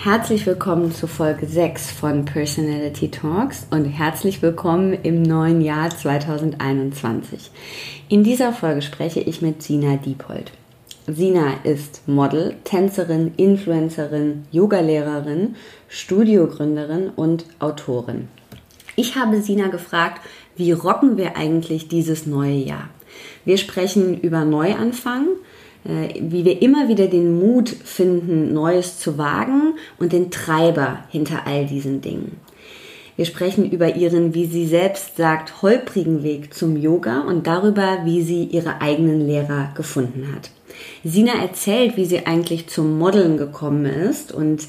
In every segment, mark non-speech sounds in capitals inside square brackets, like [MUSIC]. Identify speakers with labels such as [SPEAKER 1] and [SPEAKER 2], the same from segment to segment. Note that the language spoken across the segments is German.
[SPEAKER 1] Herzlich willkommen zu Folge 6 von Personality Talks und herzlich willkommen im neuen Jahr 2021. In dieser Folge spreche ich mit Sina Diepold. Sina ist Model, Tänzerin, Influencerin, Yogalehrerin, Studiogründerin und Autorin. Ich habe Sina gefragt, wie rocken wir eigentlich dieses neue Jahr? Wir sprechen über Neuanfang, wie wir immer wieder den Mut finden, Neues zu wagen und den Treiber hinter all diesen Dingen. Wir sprechen über ihren, wie sie selbst sagt, holprigen Weg zum Yoga und darüber, wie sie ihre eigenen Lehrer gefunden hat. Sina erzählt, wie sie eigentlich zum Modeln gekommen ist und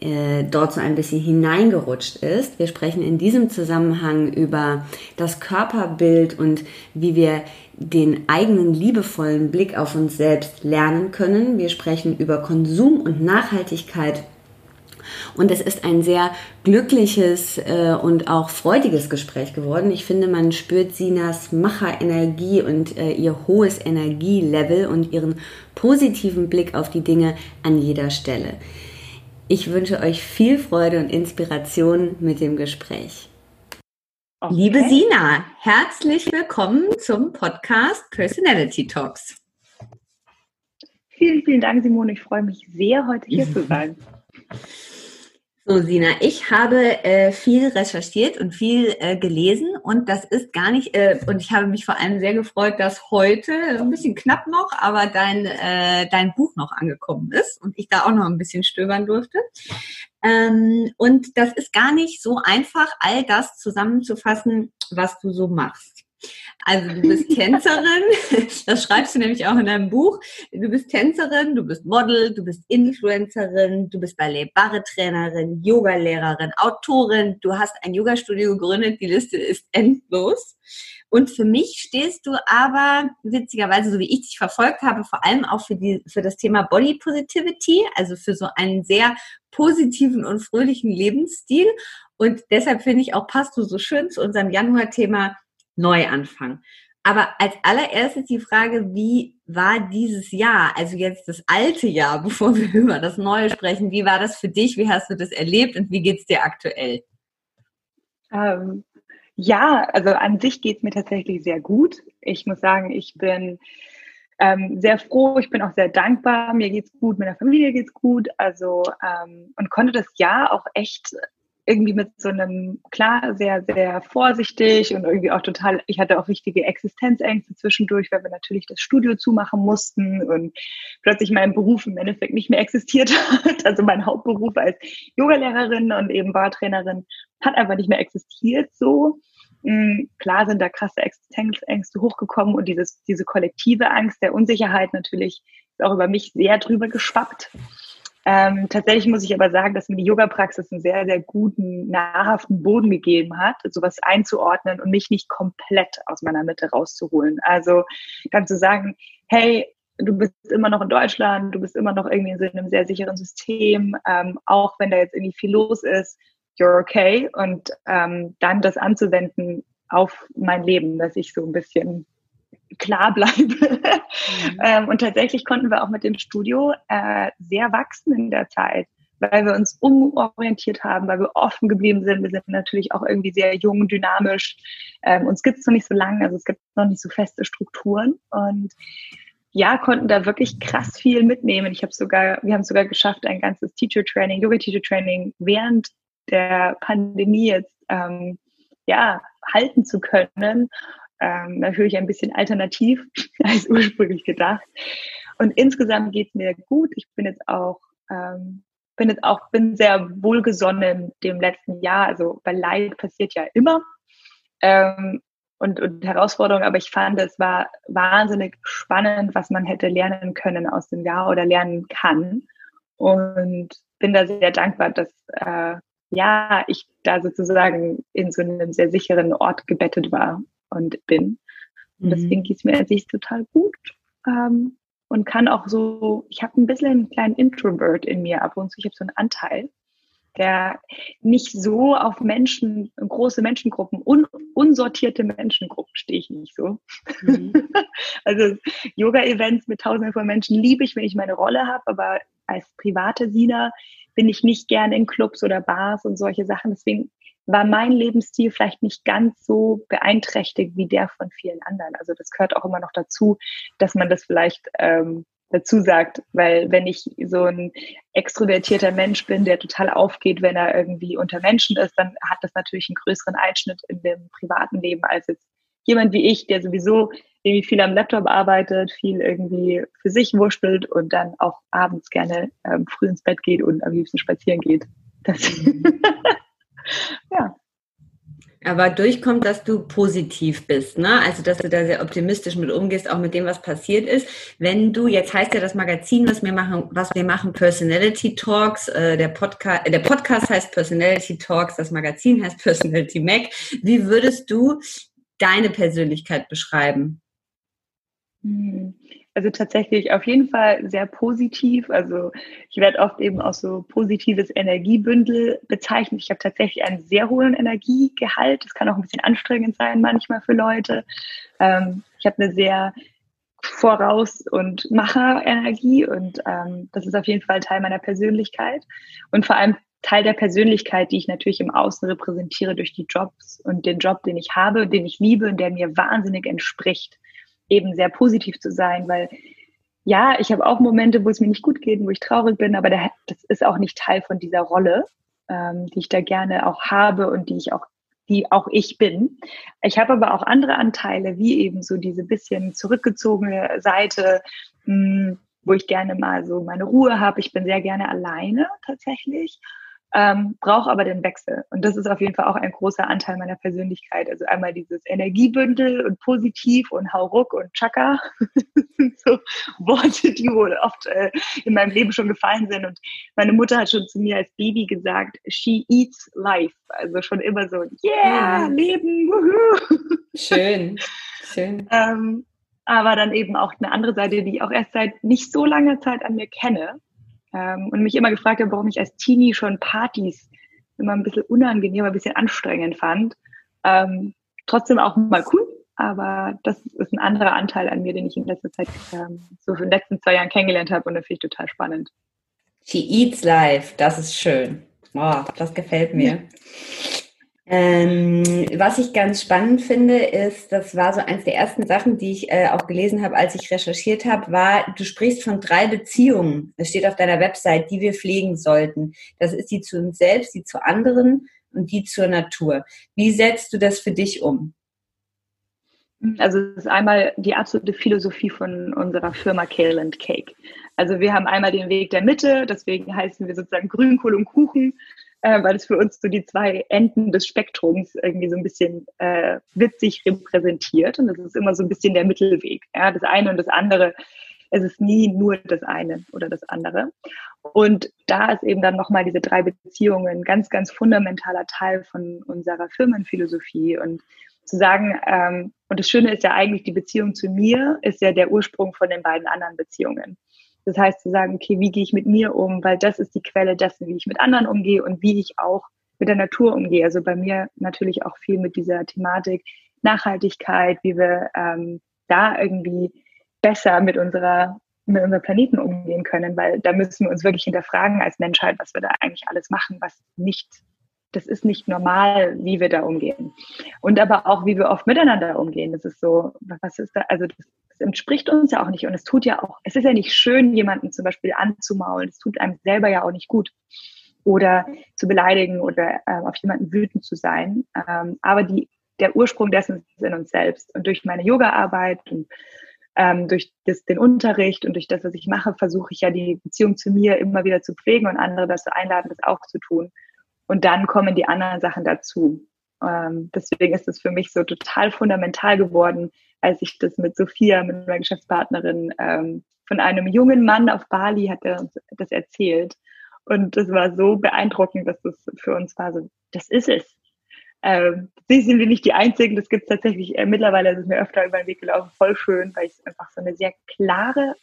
[SPEAKER 1] äh, dort so ein bisschen hineingerutscht ist. Wir sprechen in diesem Zusammenhang über das Körperbild und wie wir den eigenen liebevollen Blick auf uns selbst lernen können. Wir sprechen über Konsum und Nachhaltigkeit. Und es ist ein sehr glückliches äh, und auch freudiges Gespräch geworden. Ich finde, man spürt Sinas Macherenergie und äh, ihr hohes Energielevel und ihren positiven Blick auf die Dinge an jeder Stelle. Ich wünsche euch viel Freude und Inspiration mit dem Gespräch. Okay. Liebe Sina, herzlich willkommen zum Podcast Personality Talks.
[SPEAKER 2] Vielen, vielen Dank, Simone. Ich freue mich sehr, heute hier zu [LAUGHS] sein.
[SPEAKER 1] So, Sina, ich habe äh, viel recherchiert und viel äh, gelesen und das ist gar nicht, äh, und ich habe mich vor allem sehr gefreut, dass heute, ein bisschen knapp noch, aber dein, äh, dein Buch noch angekommen ist und ich da auch noch ein bisschen stöbern durfte. Ähm, und das ist gar nicht so einfach, all das zusammenzufassen, was du so machst. Also du bist Tänzerin, [LAUGHS] das schreibst du nämlich auch in deinem Buch. Du bist Tänzerin, du bist Model, du bist Influencerin, du bist Ballet-Barre-Trainerin, Yogalehrerin, Autorin, du hast ein Yoga-Studio gegründet, die Liste ist endlos. Und für mich stehst du aber witzigerweise, so wie ich dich verfolgt habe, vor allem auch für, die, für das Thema Body Positivity, also für so einen sehr positiven und fröhlichen Lebensstil. Und deshalb finde ich auch, passt du so schön zu unserem Januar-Thema Neuanfang. Aber als allererstes die Frage, wie war dieses Jahr, also jetzt das alte Jahr, [LAUGHS] bevor wir über das Neue sprechen, wie war das für dich? Wie hast du das erlebt und wie geht es dir aktuell?
[SPEAKER 2] Ähm, ja, also an sich geht es mir tatsächlich sehr gut. Ich muss sagen, ich bin ähm, sehr froh, ich bin auch sehr dankbar. Mir geht's gut, meiner Familie geht's gut. Also ähm, und konnte das Jahr auch echt irgendwie mit so einem, klar, sehr, sehr vorsichtig und irgendwie auch total, ich hatte auch wichtige Existenzängste zwischendurch, weil wir natürlich das Studio zumachen mussten und plötzlich mein Beruf im Endeffekt nicht mehr existiert hat. [LAUGHS] Also mein Hauptberuf als Yogalehrerin und eben Bartrainerin hat einfach nicht mehr existiert so. Mm, klar sind da krasse Existenzängste hochgekommen und dieses, diese kollektive Angst der Unsicherheit natürlich ist auch über mich sehr drüber geschwappt. Ähm, tatsächlich muss ich aber sagen, dass mir die Yoga-Praxis einen sehr, sehr guten, nahrhaften Boden gegeben hat, sowas einzuordnen und mich nicht komplett aus meiner Mitte rauszuholen. Also dann zu sagen, hey, du bist immer noch in Deutschland, du bist immer noch irgendwie in einem sehr sicheren System, ähm, auch wenn da jetzt irgendwie viel los ist, you're okay. Und ähm, dann das anzuwenden auf mein Leben, dass ich so ein bisschen klar bleibe. [LAUGHS] Mhm. ähm, und tatsächlich konnten wir auch mit dem Studio äh, sehr wachsen in der Zeit, weil wir uns umorientiert haben, weil wir offen geblieben sind. Wir sind natürlich auch irgendwie sehr jung, dynamisch. Ähm, uns gibt es noch nicht so lange, also es gibt noch nicht so feste Strukturen. Und ja, konnten da wirklich krass viel mitnehmen. Ich habe sogar, wir haben sogar geschafft, ein ganzes Teacher Training, Yoga Teacher Training während der Pandemie jetzt ähm, ja, halten zu können. Ähm, natürlich ein bisschen alternativ [LAUGHS] als ursprünglich gedacht. Und insgesamt geht es mir gut. Ich bin jetzt auch, ähm, bin jetzt auch, bin sehr wohlgesonnen dem letzten Jahr. Also, weil Leid passiert ja immer. Ähm, und, und Herausforderungen, aber ich fand, es war wahnsinnig spannend, was man hätte lernen können aus dem Jahr oder lernen kann. Und bin da sehr dankbar, dass äh, ja ich da sozusagen in so einem sehr sicheren Ort gebettet war und bin. Und mhm. deswegen geht es mir an sich total gut. Ähm, und kann auch so, ich habe ein bisschen einen kleinen Introvert in mir ab und zu, ich habe so einen Anteil der nicht so auf Menschen, große Menschengruppen, un, unsortierte Menschengruppen stehe ich nicht so. Mhm. [LAUGHS] also Yoga-Events mit tausenden von Menschen liebe ich, wenn ich meine Rolle habe, aber als private Sina bin ich nicht gerne in Clubs oder Bars und solche Sachen. Deswegen war mein Lebensstil vielleicht nicht ganz so beeinträchtigt wie der von vielen anderen. Also das gehört auch immer noch dazu, dass man das vielleicht ähm, dazu sagt, weil wenn ich so ein extrovertierter Mensch bin, der total aufgeht, wenn er irgendwie unter Menschen ist, dann hat das natürlich einen größeren Einschnitt in dem privaten Leben als jetzt jemand wie ich, der sowieso irgendwie viel am Laptop arbeitet, viel irgendwie für sich wurschtelt und dann auch abends gerne ähm, früh ins Bett geht und am liebsten spazieren geht. Das [LAUGHS]
[SPEAKER 1] ja aber durchkommt, dass du positiv bist, ne? Also dass du da sehr optimistisch mit umgehst, auch mit dem, was passiert ist. Wenn du, jetzt heißt ja das Magazin, was wir machen, was wir machen, Personality Talks, äh, der Podcast, äh, der Podcast heißt Personality Talks, das Magazin heißt Personality Mac. Wie würdest du deine Persönlichkeit beschreiben?
[SPEAKER 2] Hm. Also tatsächlich auf jeden Fall sehr positiv. Also ich werde oft eben auch so positives Energiebündel bezeichnet. Ich habe tatsächlich einen sehr hohen Energiegehalt. Das kann auch ein bisschen anstrengend sein manchmal für Leute. Ähm, ich habe eine sehr Voraus- und Macher-Energie und ähm, das ist auf jeden Fall Teil meiner Persönlichkeit und vor allem Teil der Persönlichkeit, die ich natürlich im Außen repräsentiere durch die Jobs und den Job, den ich habe, den ich liebe und der mir wahnsinnig entspricht eben sehr positiv zu sein, weil ja, ich habe auch Momente, wo es mir nicht gut geht, wo ich traurig bin, aber das ist auch nicht Teil von dieser Rolle, ähm, die ich da gerne auch habe und die ich auch, die auch ich bin. Ich habe aber auch andere Anteile, wie eben so diese bisschen zurückgezogene Seite, mh, hm, wo ich gerne mal so meine Ruhe habe. Ich bin sehr gerne alleine tatsächlich ähm, brauche aber den Wechsel. Und das ist auf jeden Fall auch ein großer Anteil meiner Persönlichkeit. Also einmal dieses Energiebündel und positiv und hauruck und Chaka. [LAUGHS] das sind so Worte, die wohl oft äh, in meinem Leben schon gefallen sind. Und meine Mutter hat schon zu mir als Baby gesagt, she eats life. Also schon immer so, yeah, mhm. Leben, wuhu.
[SPEAKER 1] Schön, [LAUGHS] schön.
[SPEAKER 2] ähm, aber dann eben auch eine andere Seite, die ich auch erst seit nicht so langer Zeit an mir kenne ähm, und mich immer gefragt habe, warum ich als Teenie schon Partys immer ein bisschen unangenehm, ein bisschen anstrengend fand. Ähm, trotzdem auch mal cool, aber das ist ein anderer Anteil an mir, den ich in letzter Zeit ähm, so in den letzten zwei Jahren kennengelernt habe und das finde ich total spannend.
[SPEAKER 1] She eats life, das ist schön. Oh, das gefällt mir. [LAUGHS] Ähm, was ich ganz spannend finde, ist, das war so eins der ersten Sachen, die ich äh, auch gelesen habe, als ich recherchiert habe, war, du sprichst von drei Beziehungen. Es steht auf deiner Website, die wir pflegen sollten. Das ist die zu uns selbst, die zu anderen und die zur Natur. Wie setzt du das für dich um?
[SPEAKER 2] Also das ist einmal die absolute Philosophie von unserer Firma Kale and Cake. Also wir haben einmal den Weg der Mitte, deswegen heißen wir sozusagen Grünkohl und Kuchen äh, weil es für uns so die zwei Enden des Spektrums irgendwie so ein bisschen äh, witzig repräsentiert. Und das ist immer so ein bisschen der Mittelweg. Ja, das eine und das andere. Es ist nie nur das eine oder das andere. Und da ist eben dann nochmal diese drei Beziehungen ein ganz, ganz fundamentaler Teil von unserer Firmenphilosophie. Und zu sagen, ähm, und das Schöne ist ja eigentlich, die Beziehung zu mir ist ja der Ursprung von den beiden anderen Beziehungen. Das heißt zu sagen, okay, wie gehe ich mit mir um, weil das ist die Quelle dessen, wie ich mit anderen umgehe und wie ich auch mit der Natur umgehe. Also bei mir natürlich auch viel mit dieser Thematik Nachhaltigkeit, wie wir ähm, da irgendwie besser mit unserer mit unserem Planeten umgehen können, weil da müssen wir uns wirklich hinterfragen als Menschheit, was wir da eigentlich alles machen, was nicht, das ist nicht normal, wie wir da umgehen. Und aber auch, wie wir oft miteinander umgehen. Das ist so, was ist da, also das entspricht uns ja auch nicht. Und es tut ja auch, es ist ja nicht schön, jemanden zum Beispiel anzumaulen. Es tut einem selber ja auch nicht gut. oder zu beleidigen oder äh, auf jemanden wütend zu sein. Ähm, aber die, der Ursprung dessen ist in uns selbst. Und durch meine Yoga-Arbeit und ähm, durch das, den Unterricht und durch das, was ich mache, versuche ich ja die Beziehung zu mir immer wieder zu pflegen und andere dazu einladen, das auch zu tun. Und dann kommen die anderen Sachen dazu. Ähm, deswegen ist es für mich so total fundamental geworden, als ich das mit Sophia, mit meiner Geschäftspartnerin, ähm, von einem jungen Mann auf Bali hat er uns das erzählt. Und das war so beeindruckend, dass das für uns war so, das ist es. Ähm, sie sind wir nicht die Einzigen, das gibt es tatsächlich äh, mittlerweile, ist mir öfter über den Weg gelaufen, voll schön, weil ich es einfach so eine sehr klare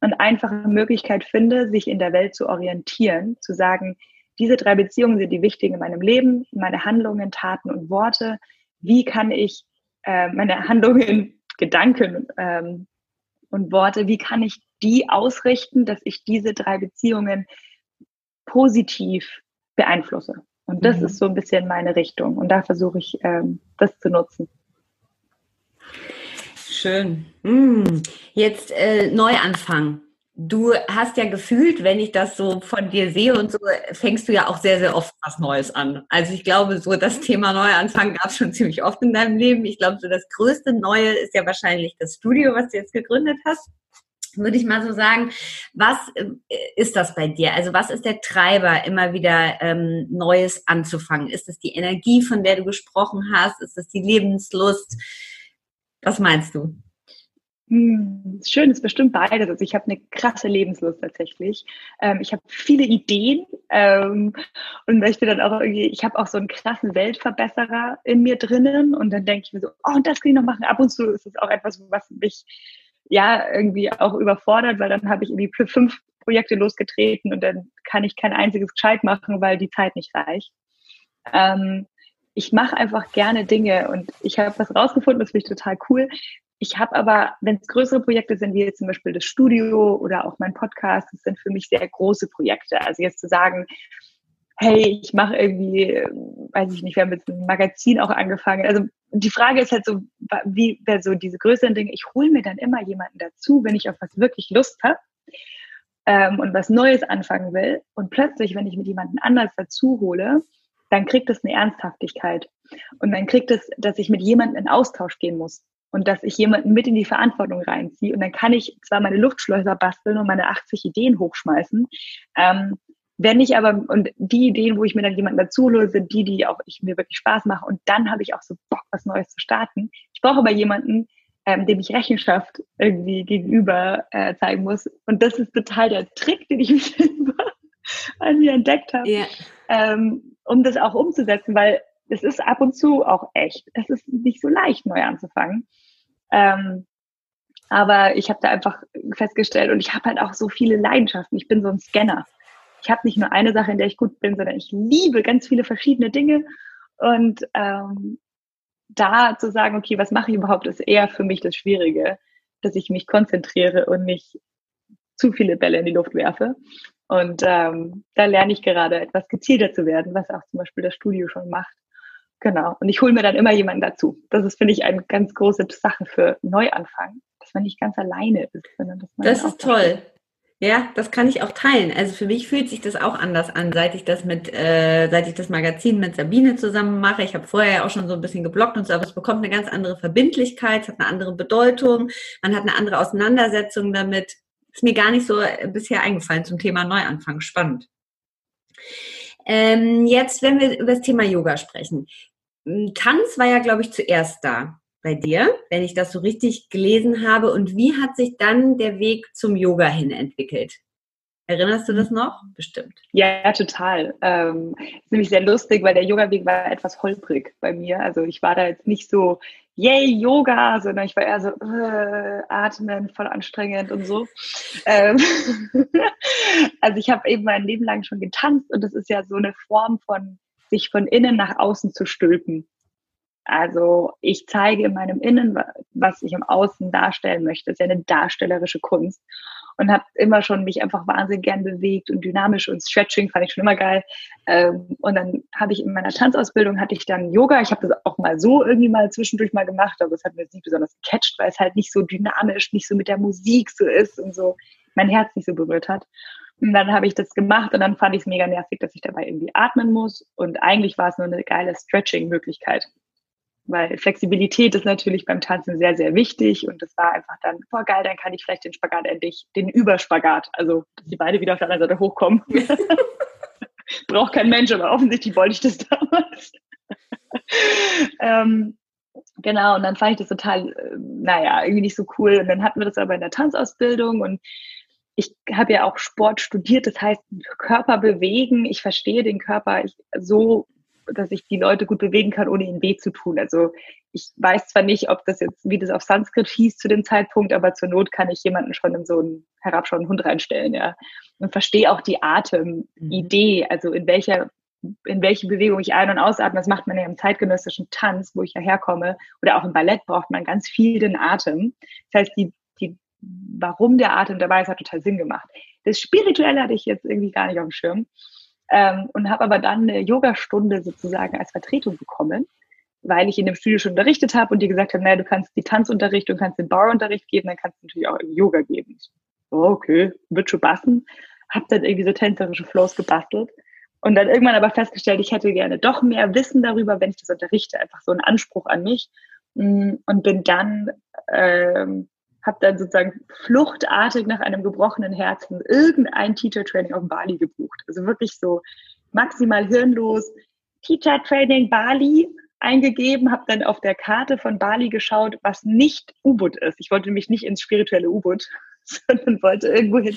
[SPEAKER 2] und einfache Möglichkeit finde, sich in der Welt zu orientieren, zu sagen, diese drei Beziehungen sind die wichtigen in meinem Leben, meine Handlungen, Taten und Worte. Wie kann ich äh, meine [LAUGHS] Handlungen, Gedanken ähm, und Worte, wie kann ich die ausrichten, dass ich diese drei Beziehungen positiv beeinflusse? Und das mhm. ist so ein bisschen meine Richtung. Und da versuche ich, ähm, das zu nutzen.
[SPEAKER 1] Schön. Hm. Jetzt äh, Neuanfang. Du hast ja gefühlt, wenn ich das so von dir sehe und so, fängst du ja auch sehr, sehr oft was Neues an. Also ich glaube, so das Thema Neuanfang gab es schon ziemlich oft in deinem Leben. Ich glaube, so das größte Neue ist ja wahrscheinlich das Studio, was du jetzt gegründet hast. Würde ich mal so sagen, was äh, ist das bei dir? Also was ist der Treiber, immer wieder ähm, Neues anzufangen? Ist es die Energie, von der du gesprochen hast? Ist es die Lebenslust? Was meinst du?
[SPEAKER 2] Hm, schön ist bestimmt beides. Also ich habe eine krasse Lebenslust tatsächlich. Ähm, ich habe viele Ideen ähm, und möchte dann auch irgendwie, ich habe auch so einen krassen Weltverbesserer in mir drinnen und dann denke ich mir so, oh, und das kann ich noch machen. Ab und zu ist es auch etwas, was mich ja irgendwie auch überfordert, weil dann habe ich irgendwie fünf Projekte losgetreten und dann kann ich kein einziges gescheit machen, weil die Zeit nicht reicht. Ähm, ich mache einfach gerne Dinge und ich habe was rausgefunden, das finde ich total cool. Ich habe aber, wenn es größere Projekte sind, wie jetzt zum Beispiel das Studio oder auch mein Podcast, das sind für mich sehr große Projekte. Also jetzt zu sagen, hey, ich mache irgendwie, weiß ich nicht, wir haben jetzt ein Magazin auch angefangen. Also die Frage ist halt so, wie wäre so diese größeren Dinge. Ich hole mir dann immer jemanden dazu, wenn ich auf was wirklich Lust habe ähm, und was Neues anfangen will. Und plötzlich, wenn ich mit jemandem anders dazu hole, dann kriegt es eine Ernsthaftigkeit. Und dann kriegt es, dass ich mit jemandem in Austausch gehen muss und dass ich jemanden mit in die Verantwortung reinziehe. Und dann kann ich zwar meine Luftschleuser basteln und meine 80 Ideen hochschmeißen. Ähm, wenn ich aber, und die Ideen, wo ich mir dann jemanden dazu hole, sind die, die auch ich mir wirklich Spaß mache. Und dann habe ich auch so Bock, was Neues zu starten. Ich brauche aber jemanden, ähm, dem ich Rechenschaft irgendwie gegenüber äh, zeigen muss. Und das ist total der Trick, den ich [LAUGHS] mich selber an mir entdeckt habe, yeah. ähm, um das auch umzusetzen, weil es ist ab und zu auch echt. Es ist nicht so leicht, neu anzufangen. Ähm, aber ich habe da einfach festgestellt und ich habe halt auch so viele Leidenschaften. Ich bin so ein Scanner. Ich habe nicht nur eine Sache, in der ich gut bin, sondern ich liebe ganz viele verschiedene Dinge. Und ähm, da zu sagen, okay, was mache ich überhaupt, ist eher für mich das Schwierige, dass ich mich konzentriere und nicht zu viele Bälle in die Luft werfe. Und ähm, da lerne ich gerade etwas gezielter zu werden, was auch zum Beispiel das Studio schon macht. Genau. Und ich hole mir dann immer jemanden dazu. Das ist, finde ich, eine ganz große Sache für Neuanfang, dass man nicht ganz alleine ist, sondern dass man.
[SPEAKER 1] Das ist toll. Ja, das kann ich auch teilen. Also für mich fühlt sich das auch anders an, seit ich das mit, äh, seit ich das Magazin mit Sabine zusammen mache. Ich habe vorher ja auch schon so ein bisschen geblockt und so, aber es bekommt eine ganz andere Verbindlichkeit, es hat eine andere Bedeutung, man hat eine andere Auseinandersetzung damit. Ist mir gar nicht so äh, bisher eingefallen zum Thema Neuanfang. Spannend. Ähm, jetzt, wenn wir über das Thema Yoga sprechen. Hm, Tanz war ja, glaube ich, zuerst da bei dir, wenn ich das so richtig gelesen habe. Und wie hat sich dann der Weg zum Yoga hin entwickelt? Erinnerst du das noch? Bestimmt.
[SPEAKER 2] Ja, total. Ähm, ist nämlich sehr lustig, weil der Yoga-Weg war etwas holprig bei mir. Also ich war da jetzt nicht so, yay, Yoga, sondern ich war eher so, äh, atmen, voll anstrengend und so. Ähm [LAUGHS] also ich habe eben mein Leben lang schon getanzt und das ist ja so eine Form von sich von innen nach außen zu stülpen. Also ich zeige in meinem Innen, was ich im Außen darstellen möchte. Das ist ja eine darstellerische Kunst und habe immer schon mich einfach wahnsinnig gern bewegt und dynamisch und Stretching fand ich schon immer geil. Ähm, und dann habe ich in meiner Tanzausbildung hatte ich dann Yoga. Ich habe das auch mal so irgendwie mal zwischendurch mal gemacht, aber es hat mir nicht besonders gecatcht, weil es halt nicht so dynamisch, nicht so mit der Musik so ist und so mein Herz nicht so berührt hat. Und dann habe ich das gemacht und dann fand ich es mega nervig, dass ich dabei irgendwie atmen muss. Und eigentlich war es nur eine geile Stretching-Möglichkeit. Weil Flexibilität ist natürlich beim Tanzen sehr, sehr wichtig. Und das war einfach dann, boah, geil, dann kann ich vielleicht den Spagat endlich, den Überspagat, also dass die Beine wieder auf der anderen Seite hochkommen. [LAUGHS] Braucht kein Mensch, aber offensichtlich wollte ich das damals. ähm, genau, und dann fand ich das total, äh, naja, irgendwie nicht so cool. Und dann hatten wir das aber in der Tanzausbildung und ich habe ja auch Sport studiert, das heißt Körper bewegen. Ich verstehe den Körper so, dass ich die Leute gut bewegen kann, ohne ihnen weh zu tun. Also ich weiß zwar nicht, ob das jetzt, wie das auf Sanskrit hieß zu dem Zeitpunkt, aber zur Not kann ich jemanden schon in so einen herabschauenden Hund reinstellen, ja. Und verstehe auch die Atemidee, mhm. also in welcher in welche Bewegung ich ein- und ausatme, das macht man ja im zeitgenössischen Tanz, wo ich ja herkomme, oder auch im Ballett braucht man ganz viel den Atem. Das heißt, die, die, warum der Atem dabei ist, hat total Sinn gemacht. Das Spirituelle hatte ich jetzt irgendwie gar nicht auf dem Schirm ähm, und habe aber dann eine Yogastunde sozusagen als Vertretung bekommen, weil ich in dem Studio schon unterrichtet habe und die gesagt haben, naja, du kannst die Tanzunterricht, du kannst den Barunterricht geben, dann kannst du natürlich auch Yoga geben. So, okay, wird schon passen. Hab dann irgendwie so tänzerische Flows gebastelt und dann irgendwann aber festgestellt, ich hätte gerne doch mehr Wissen darüber, wenn ich das unterrichte, einfach so einen Anspruch an mich. Mm, und bin dann, ähm, habe dann sozusagen fluchtartig nach einem gebrochenen Herzen irgendein Teacher Training auf Bali gebucht. Also wirklich so maximal hirnlos Teacher Training Bali eingegeben, habe dann auf der Karte von Bali geschaut, was nicht U-Boot ist. Ich wollte nämlich nicht ins spirituelle U-Boot, [LAUGHS] sondern wollte irgendwo hin,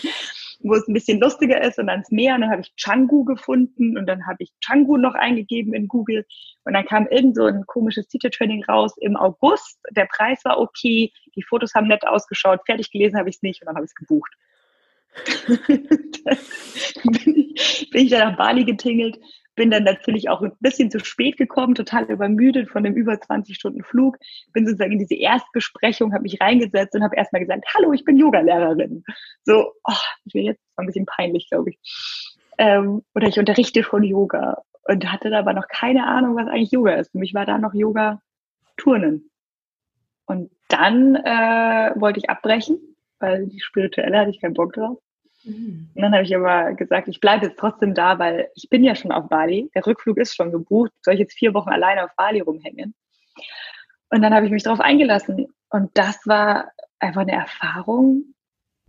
[SPEAKER 2] wo es ein bisschen lustiger ist und ans Meer. Und dann habe ich Changu gefunden und dann habe ich Changu noch eingegeben in Google. Und dann kam irgend so ein komisches Teacher-Training raus im August. Der Preis war okay, die Fotos haben nett ausgeschaut, fertig gelesen habe ich es nicht und dann habe ich es gebucht. [LAUGHS] bin, ich, bin ich dann nach Bali getingelt bin dann natürlich auch ein bisschen zu spät gekommen, total übermüdet von dem über 20 Stunden Flug. Bin sozusagen in diese Erstbesprechung, habe mich reingesetzt und habe erstmal gesagt, hallo, ich bin Yogalehrerin. So, oh, ich bin jetzt ein bisschen peinlich, glaube ich. Ähm, oder ich unterrichte schon Yoga und hatte aber noch keine Ahnung, was eigentlich Yoga ist. Für mich war da noch Yoga Turnen. Und dann äh, wollte ich abbrechen, weil die spirituelle hatte ich keinen Bock drauf. Mhm. Und dann habe ich aber gesagt, ich bleibe jetzt trotzdem da, weil ich bin ja schon auf Bali. Der Rückflug ist schon gebucht. Soll ich jetzt vier Wochen alleine auf Bali rumhängen? Und dann habe ich mich darauf eingelassen. Und das war einfach eine Erfahrung,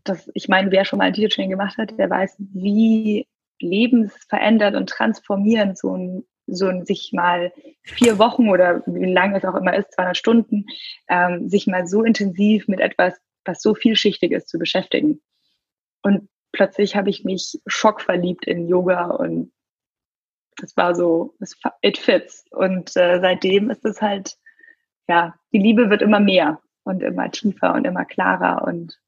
[SPEAKER 2] dass ich meine, wer schon mal ein Teacher-Training gemacht hat, der weiß, wie lebensverändert und transformierend so ein, so ein sich mal vier Wochen oder wie lange es auch immer ist, 200 Stunden, ähm, sich mal so intensiv mit etwas, was so vielschichtig ist, zu beschäftigen. Und plötzlich habe ich mich schockverliebt in Yoga und das war so, it fits. Und äh, seitdem ist es halt, ja, die Liebe wird immer mehr und immer tiefer und immer klarer. Und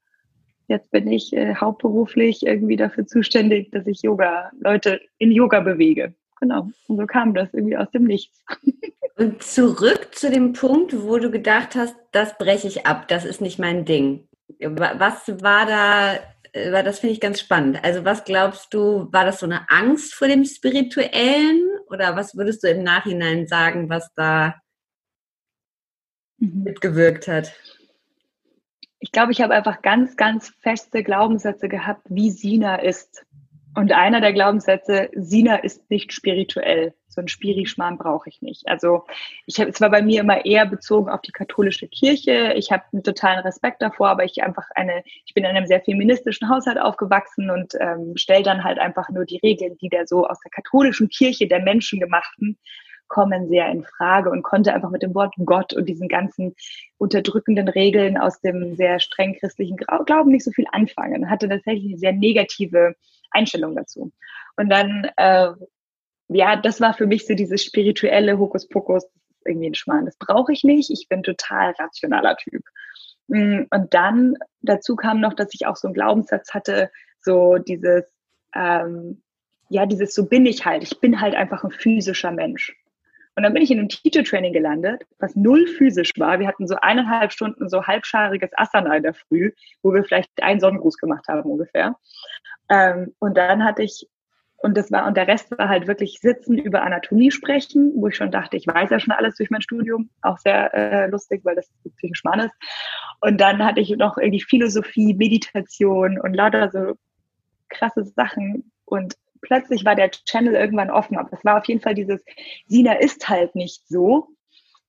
[SPEAKER 2] jetzt bin ich äh, hauptberuflich irgendwie dafür zuständig, dass ich Yoga, Leute in Yoga bewege. Genau. Und so kam das irgendwie aus dem Nichts. [LAUGHS]
[SPEAKER 1] Und zurück zu dem Punkt, wo du gedacht hast, das breche ich ab, das ist nicht mein Ding. Was war da äh, das finde ich ganz spannend. Also was glaubst du, war das so eine Angst vor dem Spirituellen oder was würdest du im Nachhinein sagen, was da mhm. mitgewirkt hat?
[SPEAKER 2] Ich glaube, ich habe einfach ganz, ganz feste Glaubenssätze gehabt, wie Sina ist. Und einer der Glaubenssätze, Sina ist nicht spirituell. So ein Spirischmarrn brauche ich nicht. Also ich habe, es war bei mir immer eher bezogen auf die katholische Kirche. Ich habe einen totalen Respekt davor, aber ich einfach eine, ich bin in einem sehr feministischen Haushalt aufgewachsen und ähm, stelle dann halt einfach nur die Regeln, die da so aus der katholischen Kirche der Menschen gemachten kommen sehr in Frage und konnte einfach mit dem Wort Gott und diesen ganzen unterdrückenden Regeln aus dem sehr streng christlichen Glauben nicht so viel anfangen. Hatte tatsächlich eine sehr negative Einstellung dazu. Und dann, äh, ja, das war für mich so dieses spirituelle Hokuspokus, irgendwie ein Schmarrn. Das brauche ich nicht. Ich bin total rationaler Typ. Mm, und dann dazu kam noch, dass ich auch so einen Glaubenssatz hatte, so dieses, ähm, ja, dieses so bin ich halt. Ich bin halt einfach ein physischer Mensch. Und dann bin ich in einem Teacher-Training gelandet, was null physisch war. Wir hatten so eineinhalb Stunden so halbschariges Asana in der Früh, wo wir vielleicht einen Sonnengruß gemacht haben ungefähr. Ähm, und dann hatte ich, und das war, und der Rest war halt wirklich sitzen, über Anatomie sprechen, wo ich schon dachte, ich weiß ja schon alles durch mein Studium. Auch sehr äh, lustig, weil das ziemlich spannend ist. Und dann hatte ich noch irgendwie Philosophie, Meditation und lauter so krasse Sachen und plötzlich war der Channel irgendwann offen. Aber es war auf jeden Fall dieses, Sina ist halt nicht so.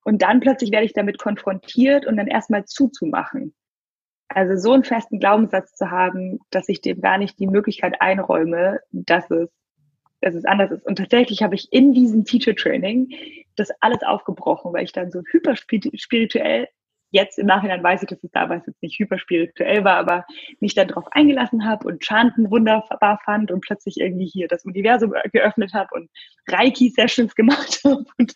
[SPEAKER 2] Und dann plötzlich werde ich damit konfrontiert und dann erstmal zuzumachen. Also so einen festen Glaubenssatz zu haben, dass ich dem gar nicht die Möglichkeit einräume, dass es, dass es anders ist. Und tatsächlich habe ich in diesem Teacher Training das alles aufgebrochen, weil ich dann so hyperspirituell, jetzt im Nachhinein weiß ich, dass es damals jetzt nicht hyperspirituell war, aber mich dann darauf eingelassen habe und Chanten wunderbar fand und plötzlich irgendwie hier das Universum geöffnet habe und Reiki-Sessions gemacht [LAUGHS] habe und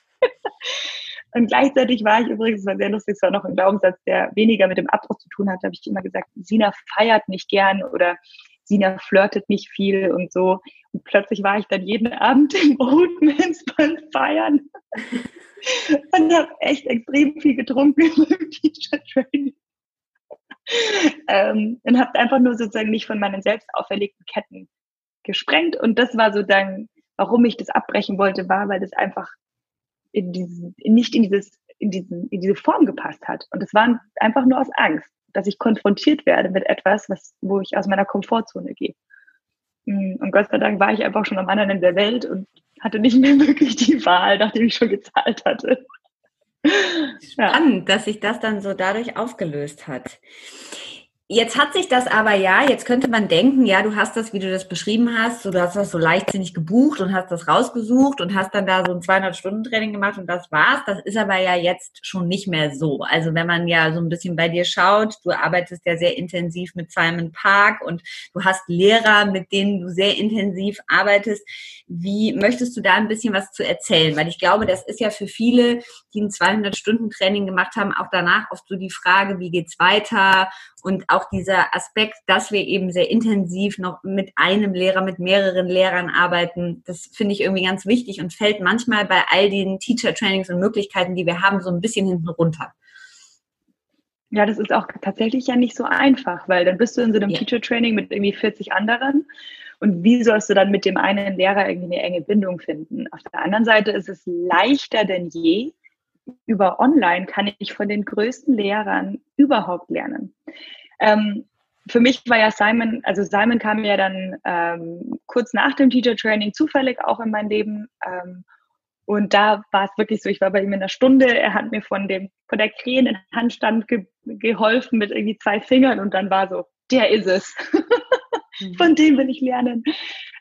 [SPEAKER 2] Und gleichzeitig war ich übrigens, es war sehr lustig, es war noch ein Glaubenssatz, der weniger mit dem Abbruch zu tun hat, habe ich immer gesagt, Sina feiert nicht gern oder Sina flirtet nicht viel und so. Und plötzlich war ich dann jeden Abend im Old beim Feiern [LAUGHS] und habe echt extrem viel getrunken [LAUGHS] im Teacher-Training. ähm, und habe einfach nur sozusagen nicht von meinen selbst auferlegten Ketten gesprengt. Und das war so dann, warum ich das abbrechen wollte, war, weil das einfach in diesen, nicht in dieses, in diesen, in diese Form gepasst hat. Und es war einfach nur aus Angst, dass ich konfrontiert werde mit etwas, was, wo ich aus meiner Komfortzone gehe. Mm, und Gott sei Dank war ich einfach schon am anderen Ende der Welt und hatte nicht mehr [LAUGHS] wirklich die Wahl, nachdem ich schon gezahlt hatte. [LAUGHS]
[SPEAKER 1] Spannend, ja. dass sich das dann so dadurch aufgelöst hat. Jetzt hat sich das aber ja, jetzt könnte man denken, ja, du hast das, wie du das beschrieben hast, so, du hast das so leichtsinnig gebucht und hast das rausgesucht und hast dann da so ein 200-Stunden-Training gemacht und das war's. Das ist aber ja jetzt schon nicht mehr so. Also wenn man ja so ein bisschen bei dir schaut, du arbeitest ja sehr intensiv mit Simon Park und du hast Lehrer, mit denen du sehr intensiv arbeitest. Wie möchtest du da ein bisschen was zu erzählen? Weil ich glaube, das ist ja für viele, die ein 200-Stunden-Training gemacht haben, auch danach oft so die Frage, wie geht's weiter? Und auch dieser Aspekt, dass wir eben sehr intensiv noch mit einem Lehrer, mit mehreren Lehrern arbeiten, das finde ich irgendwie ganz wichtig und fällt manchmal bei all den Teacher-Trainings und Möglichkeiten, die wir haben, so ein bisschen hinten runter.
[SPEAKER 2] Ja, das ist auch tatsächlich ja nicht so einfach, weil dann bist du in so einem ja. Teacher-Training mit irgendwie 40 anderen und wie sollst du dann mit dem einen Lehrer irgendwie eine enge Bindung finden? Auf der anderen Seite ist es leichter denn je, über online kann ich von den größten Lehrern überhaupt lernen. Ähm, für mich war ja Simon, also Simon kam ja dann ähm, kurz nach dem Teacher Training zufällig auch in mein Leben. Ähm, und da war es wirklich so, ich war bei ihm in der Stunde, er hat mir von dem, von der Krähen in Handstand ge geholfen mit irgendwie zwei Fingern und dann war so, der ist es. Mhm. von dem will ich lernen.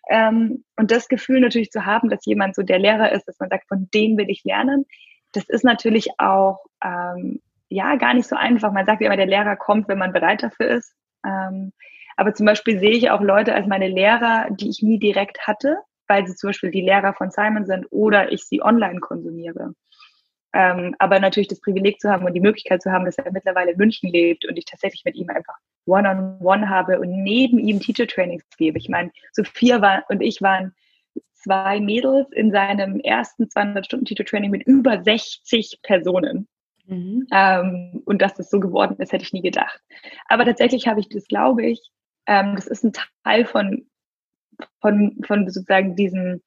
[SPEAKER 2] Ähm, und das Gefühl natürlich zu haben, dass jemand so der Lehrer ist, dass man sagt, von dem will ich lernen, das ist natürlich auch ähm, ja gar nicht so einfach. Man sagt ja immer, der Lehrer kommt, wenn man bereit dafür ist. Ähm, aber zum Beispiel sehe ich auch Leute als meine Lehrer, die ich nie direkt hatte, weil sie zum Beispiel die Lehrer von Simon sind oder ich sie online konsumiere. Ähm, aber natürlich das Privileg zu haben und die Möglichkeit zu haben, dass er mittlerweile in München lebt und ich tatsächlich mit ihm einfach One-on-One -on -one habe und neben ihm Teacher-Trainings gebe. Ich meine, Sophia war, und ich waren zwei Mädels in seinem ersten 200-Stunden-Teacher-Training mit über 60 Personen. Mhm. Ähm, und dass das so geworden ist, hätte ich nie gedacht. Aber tatsächlich habe ich das, glaube ich, ähm, das ist ein Teil von, von, von sozusagen diesem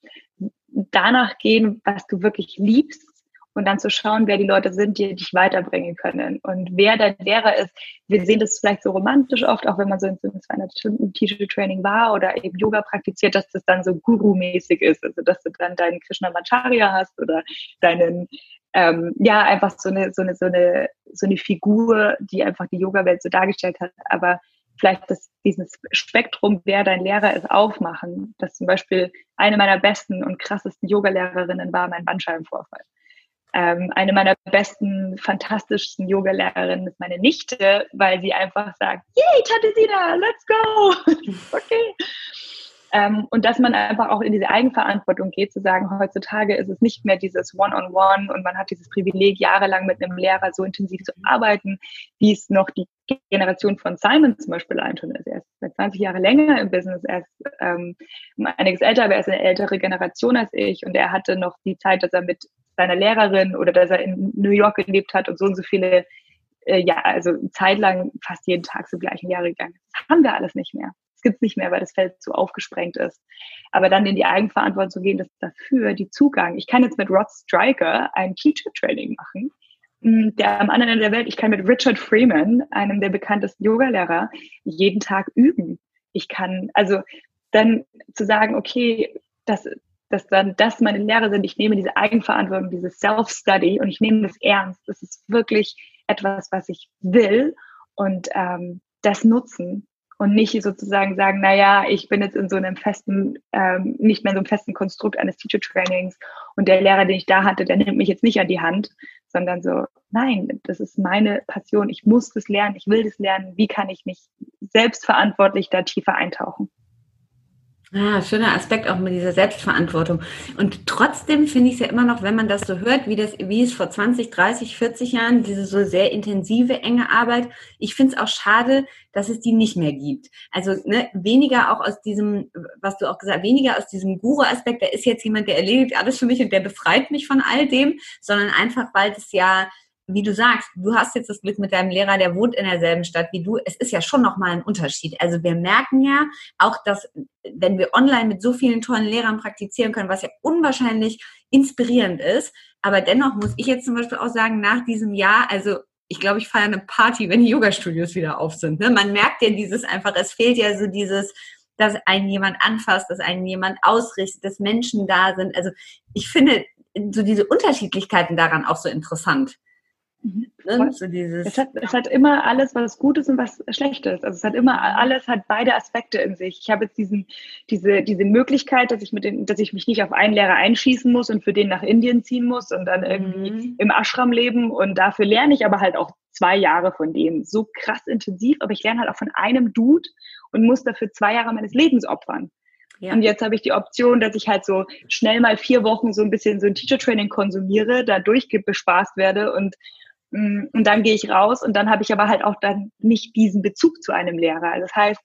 [SPEAKER 2] danach gehen, was du wirklich liebst und dann zu schauen, wer die Leute sind, die dich weiterbringen können und wer dein Lehrer ist. Wir sehen das vielleicht so romantisch oft, auch wenn man so in so einem 200 Stunden Teacher-Training war oder eben Yoga praktiziert, dass das dann so Guru-mäßig ist, also dass du dann deinen Krishnamacharya hast oder deinen ähm, ja, einfach so eine, so eine, so eine, so eine Figur, die einfach die Yoga-Welt so dargestellt hat, aber vielleicht das, dieses Spektrum, wer dein Lehrer ist, aufmachen. Dass zum Beispiel eine meiner besten und krassesten Yoga-Lehrerinnen war mein Bandscheibenvorfall. Ähm, eine meiner besten, fantastischsten Yoga-Lehrerinnen ist meine Nichte, weil sie einfach sagt, yay, Tante Sina, let's go. [LAUGHS] okay. Ähm, und dass man einfach auch in diese Eigenverantwortung geht, zu sagen, heutzutage ist es nicht mehr dieses One-on-One -on -One und man hat dieses Privileg, jahrelang mit einem Lehrer so intensiv zu arbeiten, wie es noch die Generation von Simon zum Beispiel eintun ist. Er ist seit 20 Jahre länger im Business, er ist ähm, einiges älter, aber er ist eine ältere Generation als ich und er hatte noch die Zeit, dass er mit seiner Lehrerin oder dass er in New York gelebt hat und so und so viele äh, ja, also zeitlang fast jeden Tag so gleichen Jahre gegangen. Das haben wir alles nicht mehr. Das gibt es nicht mehr, weil das Feld zu aufgesprengt ist. Aber dann in die Eigenverantwortung zu gehen, dass dafür die Zugang. Ich kann jetzt mit Rod Striker ein Teacher-Training machen, hm, der am anderen Ende der Welt, ich kann mit Richard Freeman, einem der bekanntesten Yogalehrer, jeden Tag üben. Ich kann, also dann zu sagen, okay, das, dass dann das meine Lehre sind, ich nehme diese Eigenverantwortung, dieses Self-Study und ich nehme das ernst. Das ist wirklich etwas, was ich will und ähm, das nutzen und nicht sozusagen sagen, naja, ich bin jetzt in so einem festen, ähm, nicht mehr in so einem festen Konstrukt eines Teacher Trainings und der Lehrer, den ich da hatte, der nimmt mich jetzt nicht an die Hand, sondern so, nein, das ist meine Passion, ich muss das lernen, ich will das lernen, wie kann ich mich selbstverantwortlich da tiefer eintauchen?
[SPEAKER 1] Ah, schöner Aspekt auch mit dieser Selbstverantwortung. Und trotzdem finde ich es ja immer noch, wenn man das so hört, wie das, wie es vor 20, 30, 40 Jahren, diese so sehr intensive, enge Arbeit, ich finde es auch schade, dass es die nicht mehr gibt. Also ne, weniger auch aus diesem, was du auch gesagt, weniger aus diesem Guru-Aspekt, da ist jetzt jemand, der erledigt alles für mich und der befreit mich von all dem, sondern einfach, weil es ja wie du sagst, du hast jetzt das Glück mit deinem Lehrer, der wohnt in derselben Stadt wie du. Es ist ja schon nochmal ein Unterschied. Also wir merken ja auch, dass wenn wir online mit so vielen tollen Lehrern praktizieren können, was ja unwahrscheinlich inspirierend ist. Aber dennoch muss ich jetzt zum Beispiel auch sagen, nach diesem Jahr, also ich glaube, ich feiere eine Party, wenn die Yoga-Studios wieder auf sind. Ne? Man merkt ja dieses einfach, es fehlt ja so dieses, dass einen jemand anfasst, dass einen jemand ausrichtet, dass Menschen da sind. Also ich finde so diese Unterschiedlichkeiten daran auch so interessant.
[SPEAKER 2] Mhm. Ne? So dieses, es, hat, es hat immer alles, was Gutes und was Schlechtes. Also es hat immer alles hat beide Aspekte in sich. Ich habe jetzt diesen, diese, diese Möglichkeit, dass ich mit den, dass ich mich nicht auf einen Lehrer einschießen muss und für den nach Indien ziehen muss und dann irgendwie mhm. im Ashram leben. Und dafür lerne ich aber halt auch zwei Jahre von dem. So krass intensiv, aber ich lerne halt auch von einem Dude und muss dafür zwei Jahre meines Lebens opfern. Ja. Und jetzt habe ich die Option, dass ich halt so schnell mal vier Wochen so ein bisschen so ein Teacher Training konsumiere, da durchbespaßt werde und und dann gehe ich raus und dann habe ich aber halt auch dann nicht diesen Bezug zu einem Lehrer. Also das heißt,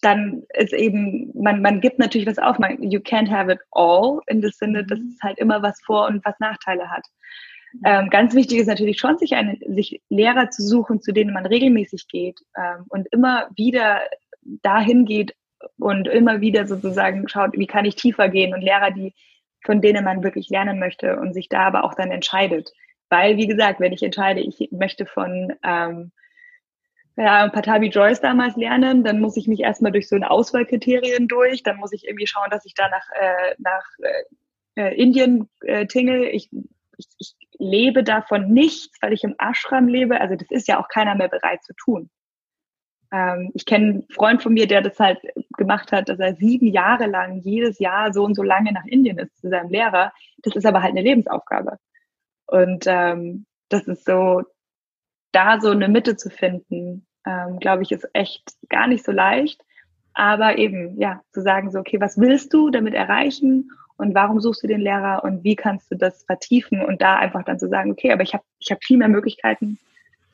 [SPEAKER 2] dann ist eben, man, man gibt natürlich was auf, man, you can't have it all, in dem Sinne, dass mhm. es halt immer was Vor- und was Nachteile hat. Ähm, ganz wichtig ist natürlich schon, sich, eine, sich Lehrer zu suchen, zu denen man regelmäßig geht ähm, und immer wieder dahin geht und immer wieder sozusagen schaut, wie kann ich tiefer gehen und Lehrer, die, von denen man wirklich lernen möchte und sich da aber auch dann entscheidet. Weil, wie gesagt, wenn ich entscheide, ich möchte von ähm, ja, Patabi Joyce damals lernen, dann muss ich mich erstmal durch so ein Auswahlkriterien durch, dann muss ich irgendwie schauen, dass ich da nach, äh, nach äh, äh, Indien äh, tingle. Ich, ich, ich lebe davon nichts, weil ich im Ashram lebe. Also das ist ja auch keiner mehr bereit zu tun. Ähm, ich kenne einen Freund von mir, der das halt gemacht hat, dass er sieben Jahre lang jedes Jahr so und so lange nach Indien ist zu seinem Lehrer. Das ist aber halt eine Lebensaufgabe. Und ähm, das ist so, da so eine Mitte zu finden, ähm, glaube ich, ist echt gar nicht so leicht. Aber eben, ja, zu sagen so, okay, was willst du damit erreichen und warum suchst du den Lehrer und wie kannst du das vertiefen und da einfach dann zu sagen, okay, aber ich habe ich hab viel mehr Möglichkeiten,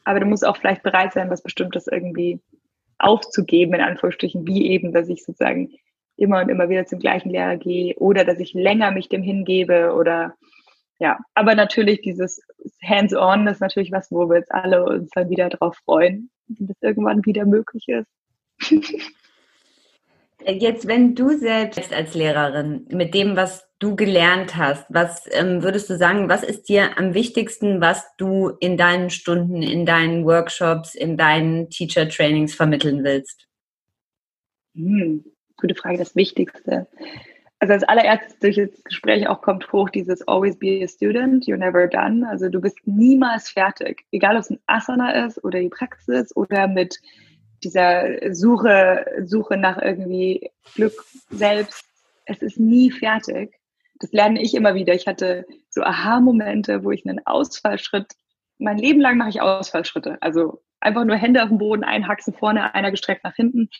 [SPEAKER 2] aber du musst auch vielleicht bereit sein, was Bestimmtes irgendwie aufzugeben, in Anführungsstrichen, wie eben, dass ich sozusagen immer und immer wieder zum gleichen Lehrer gehe oder dass ich länger mich dem hingebe oder ja, aber natürlich dieses Hands-on ist natürlich was, wo wir jetzt alle uns dann wieder drauf freuen, wenn das irgendwann wieder möglich ist. [LAUGHS]
[SPEAKER 1] Jetzt, wenn du selbst als Lehrerin mit dem, was du gelernt hast, was ähm, würdest du sagen, was ist dir am wichtigsten, was du in deinen Stunden, in deinen Workshops, in deinen Teacher-Trainings vermitteln willst?
[SPEAKER 2] Hm, gute Frage, das Wichtigste also als allererstes durch das Gespräch auch kommt hoch dieses always be a student, you're never done. Also du bist niemals fertig. Egal ob es ein Asana ist oder die Praxis oder mit dieser Suche, Suche nach irgendwie Glück selbst. Es ist nie fertig. Das lerne ich immer wieder. Ich hatte so Aha-Momente, wo ich einen Ausfallschritt, mein Leben lang mache ich Ausfallschritte. Also einfach nur Hände auf dem Boden, ein Haxen vorne, einer gestreckt nach hinten.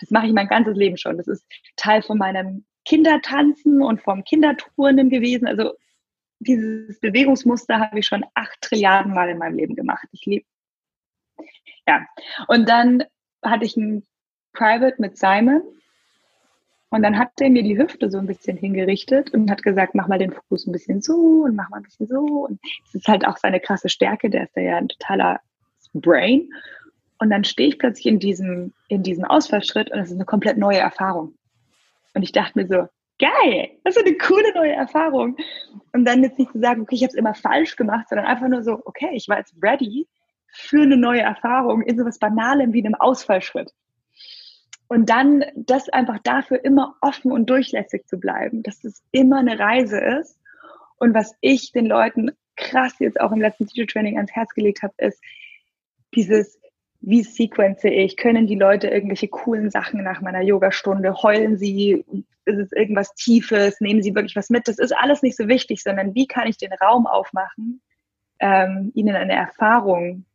[SPEAKER 2] Das mache ich mein ganzes Leben schon. Das ist Teil von meinem Kindertanzen und vom Kinderturnen gewesen. Also dieses Bewegungsmuster habe ich schon acht Trilliarden Mal in meinem Leben gemacht. Ich liebe. Ja. Und dann hatte ich ein Private mit Simon. Und dann hat er mir die Hüfte so ein bisschen hingerichtet und hat gesagt, mach mal den Fuß ein bisschen so und mach mal ein bisschen so. Und das ist halt auch seine krasse Stärke, der ist ja ein totaler Brain. Und dann stehe ich plötzlich in diesem, in diesem Ausfallschritt und es ist eine komplett neue Erfahrung. Und ich dachte mir so, geil, das ist eine coole neue Erfahrung. Und dann jetzt nicht zu sagen, okay, ich habe es immer falsch gemacht, sondern einfach nur so, okay, ich war jetzt ready für eine neue Erfahrung in so was Banalem wie einem Ausfallschritt. Und dann das einfach dafür immer offen und durchlässig zu bleiben, dass es immer eine Reise ist. Und was ich den Leuten krass jetzt auch im letzten Teacher Training ans Herz gelegt habe, ist dieses, wie sequence ich? Können die Leute irgendwelche coolen Sachen nach meiner Yogastunde? Heulen sie? Ist es irgendwas Tiefes? Nehmen sie wirklich was mit? Das ist alles nicht so wichtig, sondern wie kann ich den Raum aufmachen, ähm, ihnen eine Erfahrung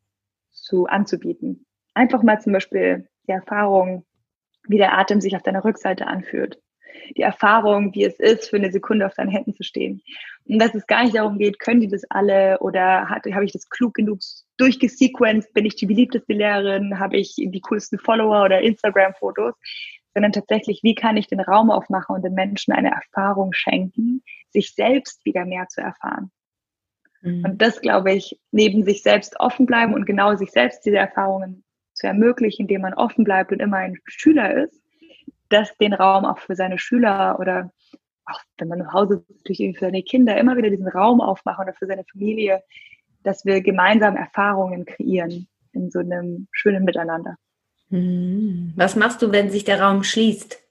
[SPEAKER 2] zu anzubieten? Einfach mal zum Beispiel die Erfahrung, wie der Atem sich auf deiner Rückseite anfühlt. Die Erfahrung, wie es ist, für eine Sekunde auf deinen Händen zu stehen. Und dass es gar nicht darum geht, können die das alle oder habe ich das klug genug durchgesequenced, bin ich die beliebteste Lehrerin, habe ich die coolsten Follower oder Instagram-Fotos, sondern tatsächlich, wie kann ich den Raum aufmachen und den Menschen eine Erfahrung schenken, sich selbst wieder mehr zu erfahren. Mhm. Und das, glaube ich, neben sich selbst offen bleiben und genau sich selbst diese Erfahrungen zu ermöglichen, indem man offen bleibt und immer ein Schüler ist, das den Raum auch für seine Schüler oder auch wenn man zu Hause natürlich für seine Kinder immer wieder diesen Raum aufmachen oder für seine Familie, dass wir gemeinsam Erfahrungen kreieren in so einem schönen Miteinander.
[SPEAKER 1] Hm. Was machst du, wenn sich der Raum schließt?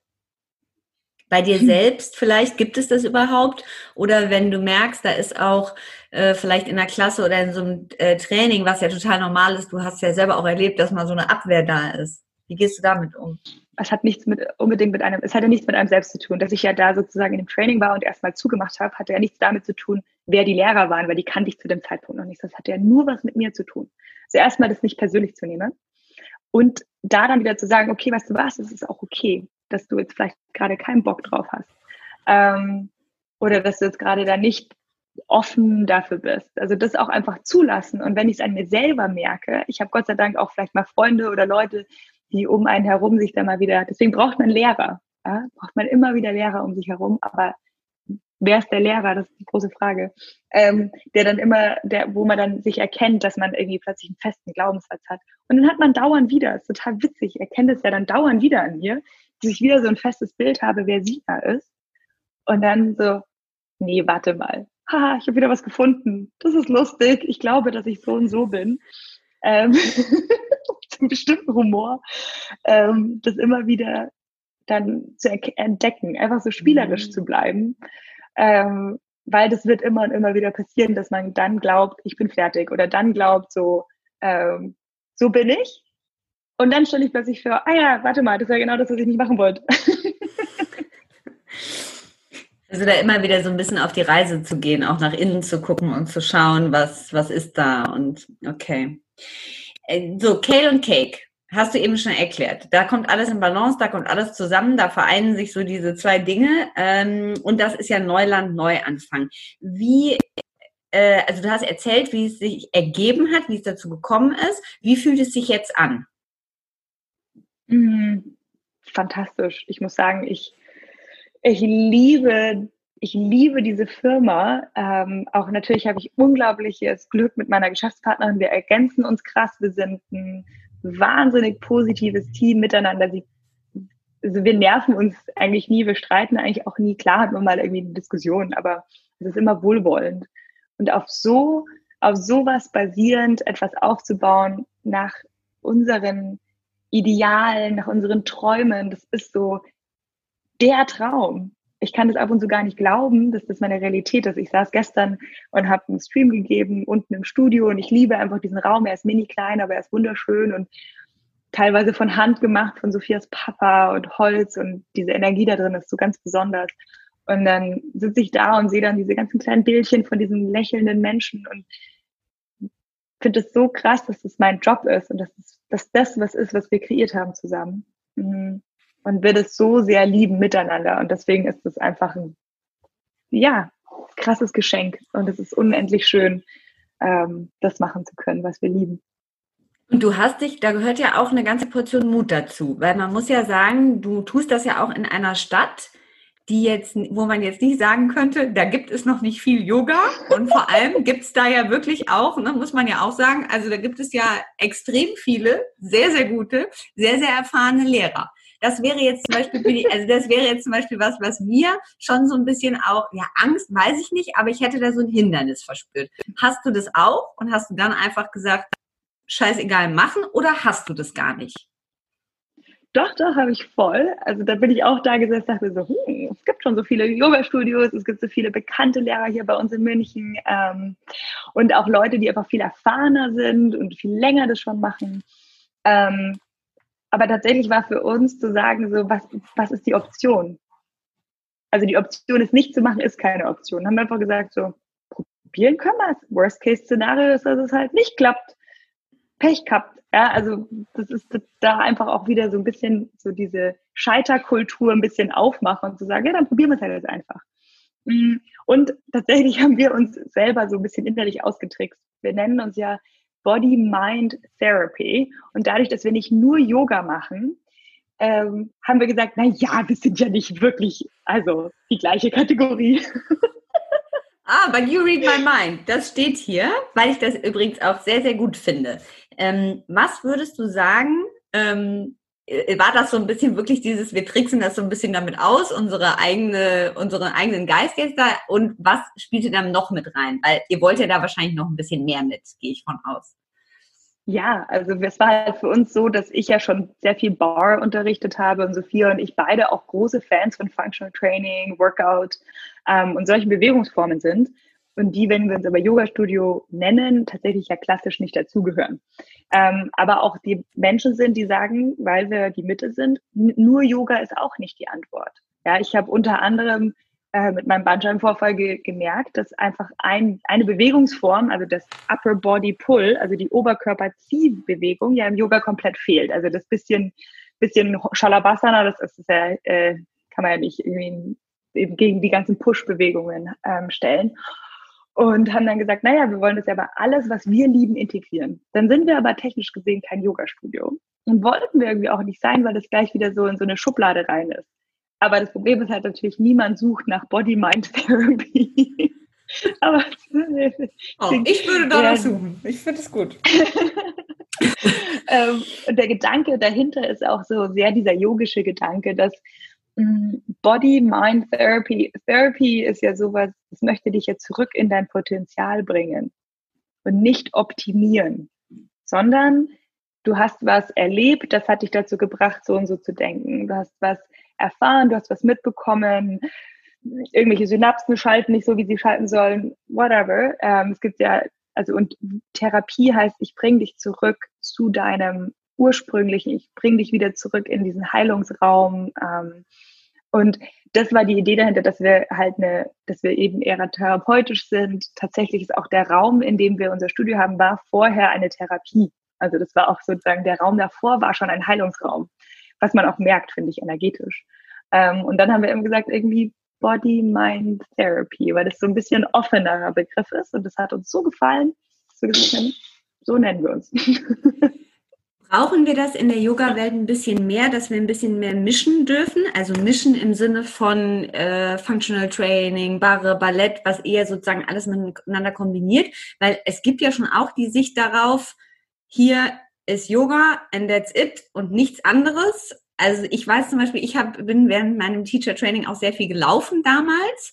[SPEAKER 1] Bei dir selbst vielleicht gibt es das überhaupt? Oder wenn du merkst, da ist auch äh, vielleicht in der Klasse oder in so einem äh, Training, was ja total normal ist, du hast ja selber auch erlebt, dass mal so eine Abwehr da ist. Wie gehst du damit um?
[SPEAKER 2] Es hat nichts mit unbedingt mit einem, es hatte nichts mit einem selbst zu tun. Dass ich ja da sozusagen in dem Training war und erstmal zugemacht habe, hatte ja nichts damit zu tun, wer die Lehrer waren, weil die kannte ich zu dem Zeitpunkt noch nicht. Das hatte ja nur was mit mir zu tun. Also erstmal das nicht persönlich zu nehmen und da dann wieder zu sagen, okay, weißt du was, es ist auch okay, dass du jetzt vielleicht gerade keinen Bock drauf hast. Ähm, oder dass du jetzt gerade da nicht offen dafür bist. Also das auch einfach zulassen. Und wenn ich es an mir selber merke, ich habe Gott sei Dank auch vielleicht mal Freunde oder Leute, die um einen herum sich da mal wieder, deswegen braucht man Lehrer. Ja? Braucht man immer wieder Lehrer um sich herum, aber wer ist der Lehrer? Das ist die große Frage. Ähm, der dann immer, der, wo man dann sich erkennt, dass man irgendwie plötzlich einen festen Glaubenssatz hat. Und dann hat man dauernd wieder, ist total witzig, ich erkenne das ja dann dauernd wieder an mir, dass ich wieder so ein festes Bild habe, wer Sina ist. Und dann so, nee, warte mal. Haha, ich habe wieder was gefunden. Das ist lustig. Ich glaube, dass ich so und so bin. Ähm, [LAUGHS] [LAUGHS] einen bestimmten Humor. Ähm, das immer wieder dann zu entdecken, einfach so spielerisch mhm. zu bleiben. Ähm, weil das wird immer und immer wieder passieren, dass man dann glaubt, ich bin fertig oder dann glaubt, so, ähm, so bin ich. Und dann stelle ich plötzlich vor, ah ja, warte mal, das war genau das, was ich nicht machen wollte. [LAUGHS]
[SPEAKER 1] Also da immer wieder so ein bisschen auf die Reise zu gehen, auch nach innen zu gucken und zu schauen, was, was ist da und okay. Äh, so, Kale und Cake. Hast du eben schon erklärt. Da kommt alles in Balance, da kommt alles zusammen, da vereinen sich so diese zwei Dinge. Ähm, und das ist ja Neuland, Neuanfang. Wie, äh, also du hast erzählt, wie es sich ergeben hat, wie es dazu gekommen ist. Wie fühlt es sich jetzt an?
[SPEAKER 2] Mhm. Fantastisch. Ich muss sagen, ich, ich liebe ich liebe diese Firma. Ähm, auch natürlich habe ich unglaubliches Glück mit meiner Geschäftspartnerin. Wir ergänzen uns krass. Wir sind ein wahnsinnig positives Team miteinander. Sie, also wir nerven uns eigentlich nie, wir streiten eigentlich auch nie. Klar hat man mal irgendwie eine Diskussion, aber es ist immer wohlwollend. Und auf so, auf sowas basierend etwas aufzubauen nach unseren Idealen, nach unseren Träumen, das ist so der Traum ich kann das ab und zu gar nicht glauben, dass das meine Realität ist. Ich saß gestern und habe einen Stream gegeben unten im Studio und ich liebe einfach diesen Raum. Er ist mini klein, aber er ist wunderschön und teilweise von Hand gemacht von Sophias Papa und Holz und diese Energie da drin ist so ganz besonders. Und dann sitze ich da und sehe dann diese ganzen kleinen Bildchen von diesen lächelnden Menschen und finde es so krass, dass das mein Job ist und dass, es, dass das was ist, was wir kreiert haben zusammen. Mhm und wird es so sehr lieben miteinander. Und deswegen ist es einfach ein, ja, krasses Geschenk. Und es ist unendlich schön, ähm, das machen zu können, was wir lieben.
[SPEAKER 1] Und du hast dich, da gehört ja auch eine ganze Portion Mut dazu, weil man muss ja sagen, du tust das ja auch in einer Stadt, die jetzt, wo man jetzt nicht sagen könnte, da gibt es noch nicht viel Yoga und vor allem [LAUGHS] gibt es da ja wirklich auch, ne, muss man ja auch sagen, also da gibt es ja extrem viele, sehr, sehr gute, sehr, sehr erfahrene Lehrer. Das wäre jetzt zum Beispiel, also das wäre jetzt zum Beispiel was, was mir schon so ein bisschen auch, ja, Angst, weiß ich nicht, aber ich hätte da so ein Hindernis verspürt. Hast du das auch und hast du dann einfach gesagt, scheißegal machen oder hast du das gar nicht?
[SPEAKER 2] doch, doch, habe ich voll. Also da bin ich auch da gesessen, dachte so, hm, es gibt schon so viele Yoga-Studios, es gibt so viele bekannte Lehrer hier bei uns in München ähm, und auch Leute, die einfach viel erfahrener sind und viel länger das schon machen. Ähm, aber tatsächlich war für uns zu sagen, so, was, was ist die Option? Also die Option, es nicht zu machen, ist keine Option. Haben wir einfach gesagt, so, probieren können wir es. Worst-Case-Szenario ist, dass es halt nicht klappt. Pech gehabt. Ja, also das ist da einfach auch wieder so ein bisschen so diese Scheiterkultur ein bisschen aufmachen und zu sagen, ja, dann probieren wir es halt jetzt einfach. Mm, und tatsächlich [LAUGHS] haben wir uns selber so ein bisschen innerlich ausgetrickst. Wir nennen uns ja Body-Mind-Therapy. Und dadurch, dass wir nicht nur Yoga machen, ähm, haben wir gesagt, na ja, wir sind ja nicht wirklich, also die gleiche Kategorie. [LAUGHS]
[SPEAKER 1] Ah, but you read my mind. Das steht hier, weil ich das übrigens auch sehr, sehr gut finde. Ähm, was würdest du sagen, ähm, äh, war das so ein bisschen wirklich dieses, wir tricksen das so ein bisschen damit aus, unsere eigene, unseren eigenen Geist jetzt da und was spielte dann noch mit rein? Weil ihr wollt ja da wahrscheinlich noch ein bisschen mehr mit, gehe ich von aus.
[SPEAKER 2] Ja, also es war halt für uns so, dass ich ja schon sehr viel Bar unterrichtet habe und Sophia und ich beide auch große Fans von Functional Training, Workout ähm, und solchen Bewegungsformen sind und die, wenn wir uns aber Yoga-Studio nennen, tatsächlich ja klassisch nicht dazugehören. Ähm, aber auch die Menschen sind, die sagen, weil wir die Mitte sind, nur Yoga ist auch nicht die Antwort. Ja, ich habe unter anderem äh, mit meinem Bandscheibenvorfall ge gemerkt, dass einfach ein, eine Bewegungsform, also das Upper Body Pull, also die Oberkörper-Ziehbewegung, ja im Yoga komplett fehlt. Also das bisschen, bisschen Shalabhasana, das ist ja, äh, kann man ja nicht irgendwie gegen die ganzen Push-Bewegungen ähm, stellen und haben dann gesagt, naja, wir wollen das ja aber alles, was wir lieben, integrieren. Dann sind wir aber technisch gesehen kein Yoga-Studio. Und wollten wir irgendwie auch nicht sein, weil das gleich wieder so in so eine Schublade rein ist. Aber das Problem ist halt natürlich, niemand sucht nach Body-Mind-Therapy. [LAUGHS]
[SPEAKER 1] aber oh, [LAUGHS] ich würde da ja, suchen. Ich finde es gut. [LAUGHS]
[SPEAKER 2] ähm, und der Gedanke dahinter ist auch so sehr dieser yogische Gedanke, dass Body-Mind-Therapy. Therapy ist ja sowas, das möchte dich ja zurück in dein Potenzial bringen und nicht optimieren, sondern du hast was erlebt, das hat dich dazu gebracht, so und so zu denken. Du hast was erfahren, du hast was mitbekommen, irgendwelche Synapsen schalten nicht so, wie sie schalten sollen, whatever. Ähm, es gibt ja, also und Therapie heißt, ich bringe dich zurück zu deinem ursprünglichen, ich bringe dich wieder zurück in diesen Heilungsraum. Ähm, und das war die Idee dahinter, dass wir halt eine, dass wir eben eher therapeutisch sind. Tatsächlich ist auch der Raum, in dem wir unser Studio haben, war vorher eine Therapie. Also das war auch sozusagen, der Raum davor war schon ein Heilungsraum, was man auch merkt, finde ich, energetisch. Ähm, und dann haben wir eben gesagt, irgendwie Body-Mind-Therapy, weil das so ein bisschen offenerer Begriff ist. Und das hat uns so gefallen, dass wir gesagt haben, so nennen wir uns. [LAUGHS]
[SPEAKER 1] Brauchen wir das in der Yoga-Welt ein bisschen mehr, dass wir ein bisschen mehr mischen dürfen? Also mischen im Sinne von äh, Functional Training, Barre, Ballett, was eher sozusagen alles miteinander kombiniert. Weil es gibt ja schon auch die Sicht darauf, hier ist Yoga and that's it und nichts anderes. Also ich weiß zum Beispiel, ich hab, bin während meinem Teacher Training auch sehr viel gelaufen damals.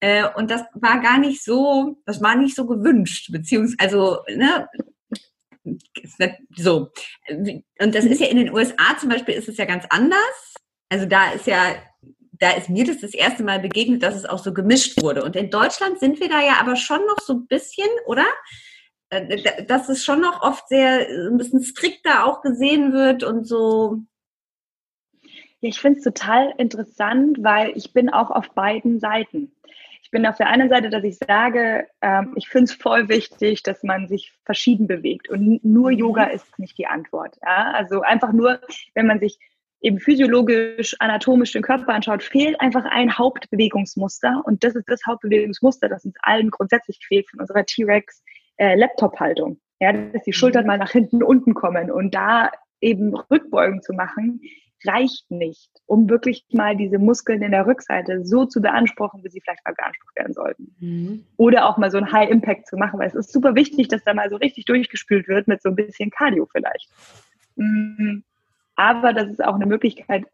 [SPEAKER 1] Äh, und das war gar nicht so, das war nicht so gewünscht, beziehungsweise, also, ne, so. Und das ist ja in den USA zum Beispiel ist es ja ganz anders. Also da ist ja, da ist mir das das erste Mal begegnet, dass es auch so gemischt wurde. Und in Deutschland sind wir da ja aber schon noch so ein bisschen, oder? Äh, dass es schon noch oft sehr ein bisschen strikter auch gesehen wird und so.
[SPEAKER 2] Ja, ich finde es total interessant, weil ich bin auch auf beiden Seiten bin auf der einen Seite, dass ich sage, ähm, ich finde es voll wichtig, dass man sich verschieden bewegt und nur mhm. Yoga ist nicht die Antwort. Ja? Also einfach nur, wenn man sich eben physiologisch, anatomisch den Körper anschaut, fehlt einfach ein Hauptbewegungsmuster und das ist das Hauptbewegungsmuster, das uns allen grundsätzlich fehlt von unserer T-Rex äh, Laptop-Haltung. Ja, dass die Schultern mhm. mal nach hinten unten kommen und da eben Rückbeugen zu machen, reicht nicht, um wirklich mal diese Muskeln in der Rückseite so zu beanspruchen, wie sie vielleicht mal beansprucht werden sollten. Mhm. Oder auch mal so ein High Impact zu machen, weil es ist super wichtig, dass da mal so richtig durchgespült wird mit so ein bisschen Cardio vielleicht. Mhm. Aber das ist auch eine Möglichkeit,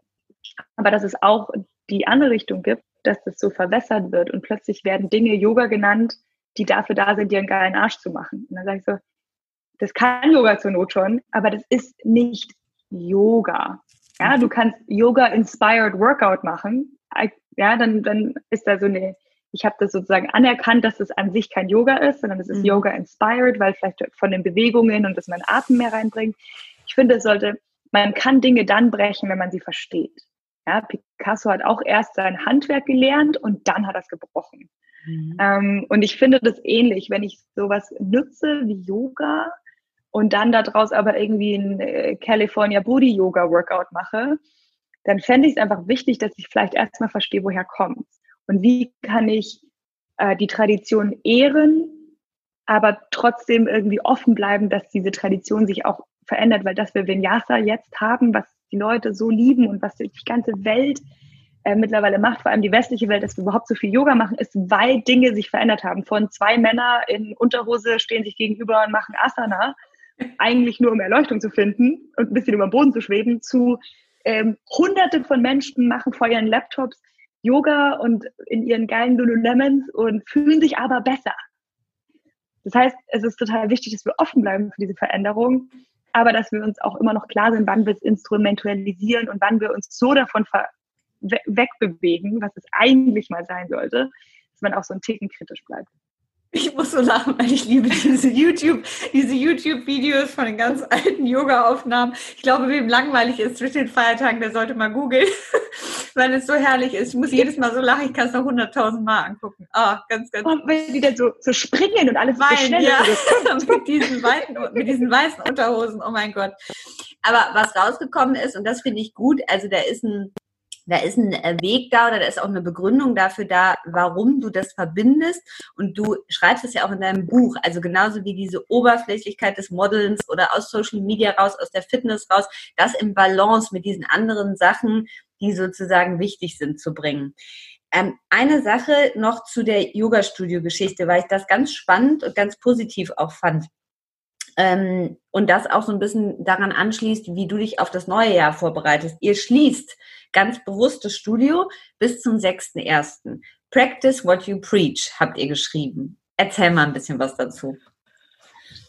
[SPEAKER 2] aber dass es auch die andere Richtung gibt, dass das so verwässert wird und plötzlich werden Dinge Yoga genannt, die dafür da sind, dir einen geilen Arsch zu machen. Und dann sage ich so, das kann Yoga zur Not schon, aber das ist nicht Yoga. Ja, du kannst Yoga-inspired Workout machen. Ja, dann, dann ist da so eine, ich habe das sozusagen anerkannt, dass es an sich kein Yoga ist, sondern es ist mhm. Yoga-inspired, weil vielleicht von den Bewegungen und dass man Atem mehr reinbringt. Ich finde, es sollte, man kann Dinge dann brechen, wenn man sie versteht. Ja, Picasso hat auch erst sein Handwerk gelernt und dann hat er es gebrochen. Mhm. Ähm, und ich finde das ähnlich, wenn ich sowas nutze wie Yoga und dann daraus aber irgendwie ein äh, California Booty Yoga Workout mache, dann fände ich es einfach wichtig, dass ich vielleicht erstmal verstehe, woher kommt und wie kann ich äh, die Tradition ehren, aber trotzdem irgendwie offen bleiben, dass diese Tradition sich auch verändert, weil das wir Vinyasa jetzt haben, was die Leute so lieben und was die ganze Welt äh, mittlerweile macht, vor allem die westliche Welt, dass wir überhaupt so viel Yoga machen, ist, weil Dinge sich verändert haben. Von zwei Männer in Unterhose stehen sich gegenüber und machen Asana, eigentlich nur um Erleuchtung zu finden und ein bisschen über den Boden zu schweben, zu ähm, hunderte von Menschen machen vor ihren Laptops Yoga und in ihren geilen Lululemons und fühlen sich aber besser. Das heißt, es ist total wichtig, dass wir offen bleiben für diese Veränderung, aber dass wir uns auch immer noch klar sind, wann wir es instrumentalisieren und wann wir uns so davon wegbewegen, was es eigentlich mal sein sollte, dass man auch so ein Ticken kritisch bleibt.
[SPEAKER 1] Ich muss so lachen, weil ich liebe diese YouTube, diese YouTube-Videos von den ganz alten Yoga-Aufnahmen. Ich glaube, wem langweilig ist zwischen den Feiertagen, der sollte mal googeln, [LAUGHS] weil es so herrlich ist. Ich muss jedes Mal so lachen, ich kann es noch hunderttausend Mal angucken. Ah, ganz, ganz.
[SPEAKER 2] Und wenn die dann so, so springen und alles
[SPEAKER 1] Wein, so schnell [LAUGHS] ja. mit, diesen weiten, mit diesen weißen Unterhosen, oh mein Gott. Aber was rausgekommen ist, und das finde ich gut, also da ist ein da ist ein äh, Weg da oder da ist auch eine Begründung dafür da, warum du das verbindest. Und du schreibst es ja auch in deinem Buch. Also genauso wie diese Oberflächlichkeit des Modelns oder aus Social Media raus, aus der Fitness raus, das im Balance mit diesen anderen Sachen, die sozusagen wichtig sind, zu bringen. Ähm, eine Sache noch zu der Yoga-Studio-Geschichte, weil ich das ganz spannend und ganz positiv auch fand. Ähm, und das auch so ein bisschen daran anschließt, wie du dich auf das neue Jahr vorbereitest. Ihr schließt ganz bewusst das Studio bis zum 6.1. Practice what you preach, habt ihr geschrieben. Erzähl mal ein bisschen was dazu.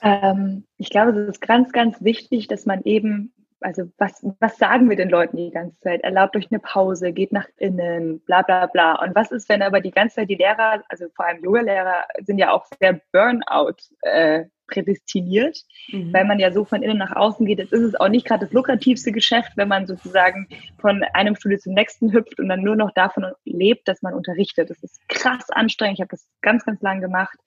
[SPEAKER 2] Ähm, ich glaube, es ist ganz, ganz wichtig, dass man eben, also was, was sagen wir den Leuten die ganze Zeit? Erlaubt euch eine Pause, geht nach innen, bla bla bla. Und was ist, wenn aber die ganze Zeit die Lehrer, also vor allem Yoga-Lehrer, sind ja auch sehr Burnout äh, prädestiniert, mhm. weil man ja so von innen nach außen geht. Jetzt ist es auch nicht gerade das lukrativste Geschäft, wenn man sozusagen von einem Studio zum nächsten hüpft und dann nur noch davon lebt, dass man unterrichtet. Das ist krass anstrengend. Ich habe das ganz, ganz lang gemacht.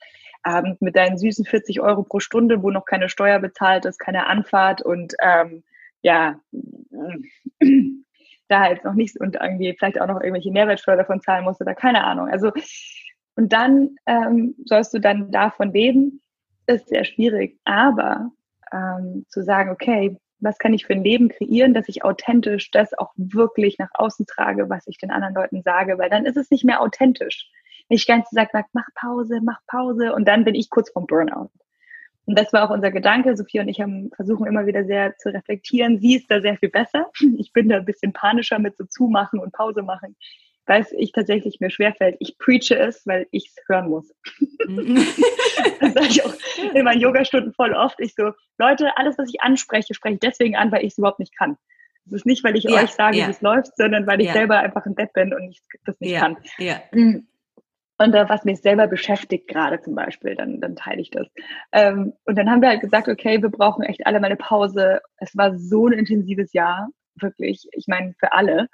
[SPEAKER 2] Ähm, mit deinen süßen 40 Euro pro Stunde, wo noch keine Steuer bezahlt ist, keine Anfahrt und ähm, ja, [CLEARS THROAT] da jetzt noch nichts und irgendwie vielleicht auch noch irgendwelche Mehrwertsteuer davon zahlen musst oder keine Ahnung. Also und dann ähm, sollst du dann davon leben ist sehr schwierig. Aber ähm, zu sagen, okay, was kann ich für ein Leben kreieren, dass ich authentisch das auch wirklich nach außen trage, was ich den anderen Leuten sage, weil dann ist es nicht mehr authentisch. Wenn ich ganz gesagt sage, mach Pause, mach Pause und dann bin ich kurz vorm Burnout. Und das war auch unser Gedanke. Sophie und ich haben versuchen immer wieder sehr zu reflektieren. Sie ist da sehr viel besser. Ich bin da ein bisschen panischer mit so zumachen und Pause machen weil ich tatsächlich mir schwerfällt. Ich preache es, weil ich es hören muss. Mhm. [LAUGHS] das sage ich auch in meinen Yogastunden voll oft. Ich so, Leute, alles, was ich anspreche, spreche ich deswegen an, weil ich es überhaupt nicht kann. Es ist nicht, weil ich ja, euch sage, ja. wie es läuft, sondern weil ich ja. selber einfach ein Depp bin und ich das nicht kann. Mhm. Und äh, was mich selber beschäftigt gerade zum Beispiel, dann, dann teile ich das. Ähm, und dann haben wir halt gesagt, okay, wir brauchen echt alle mal eine Pause. Es war so ein intensives Jahr, wirklich. Ich meine, für alle.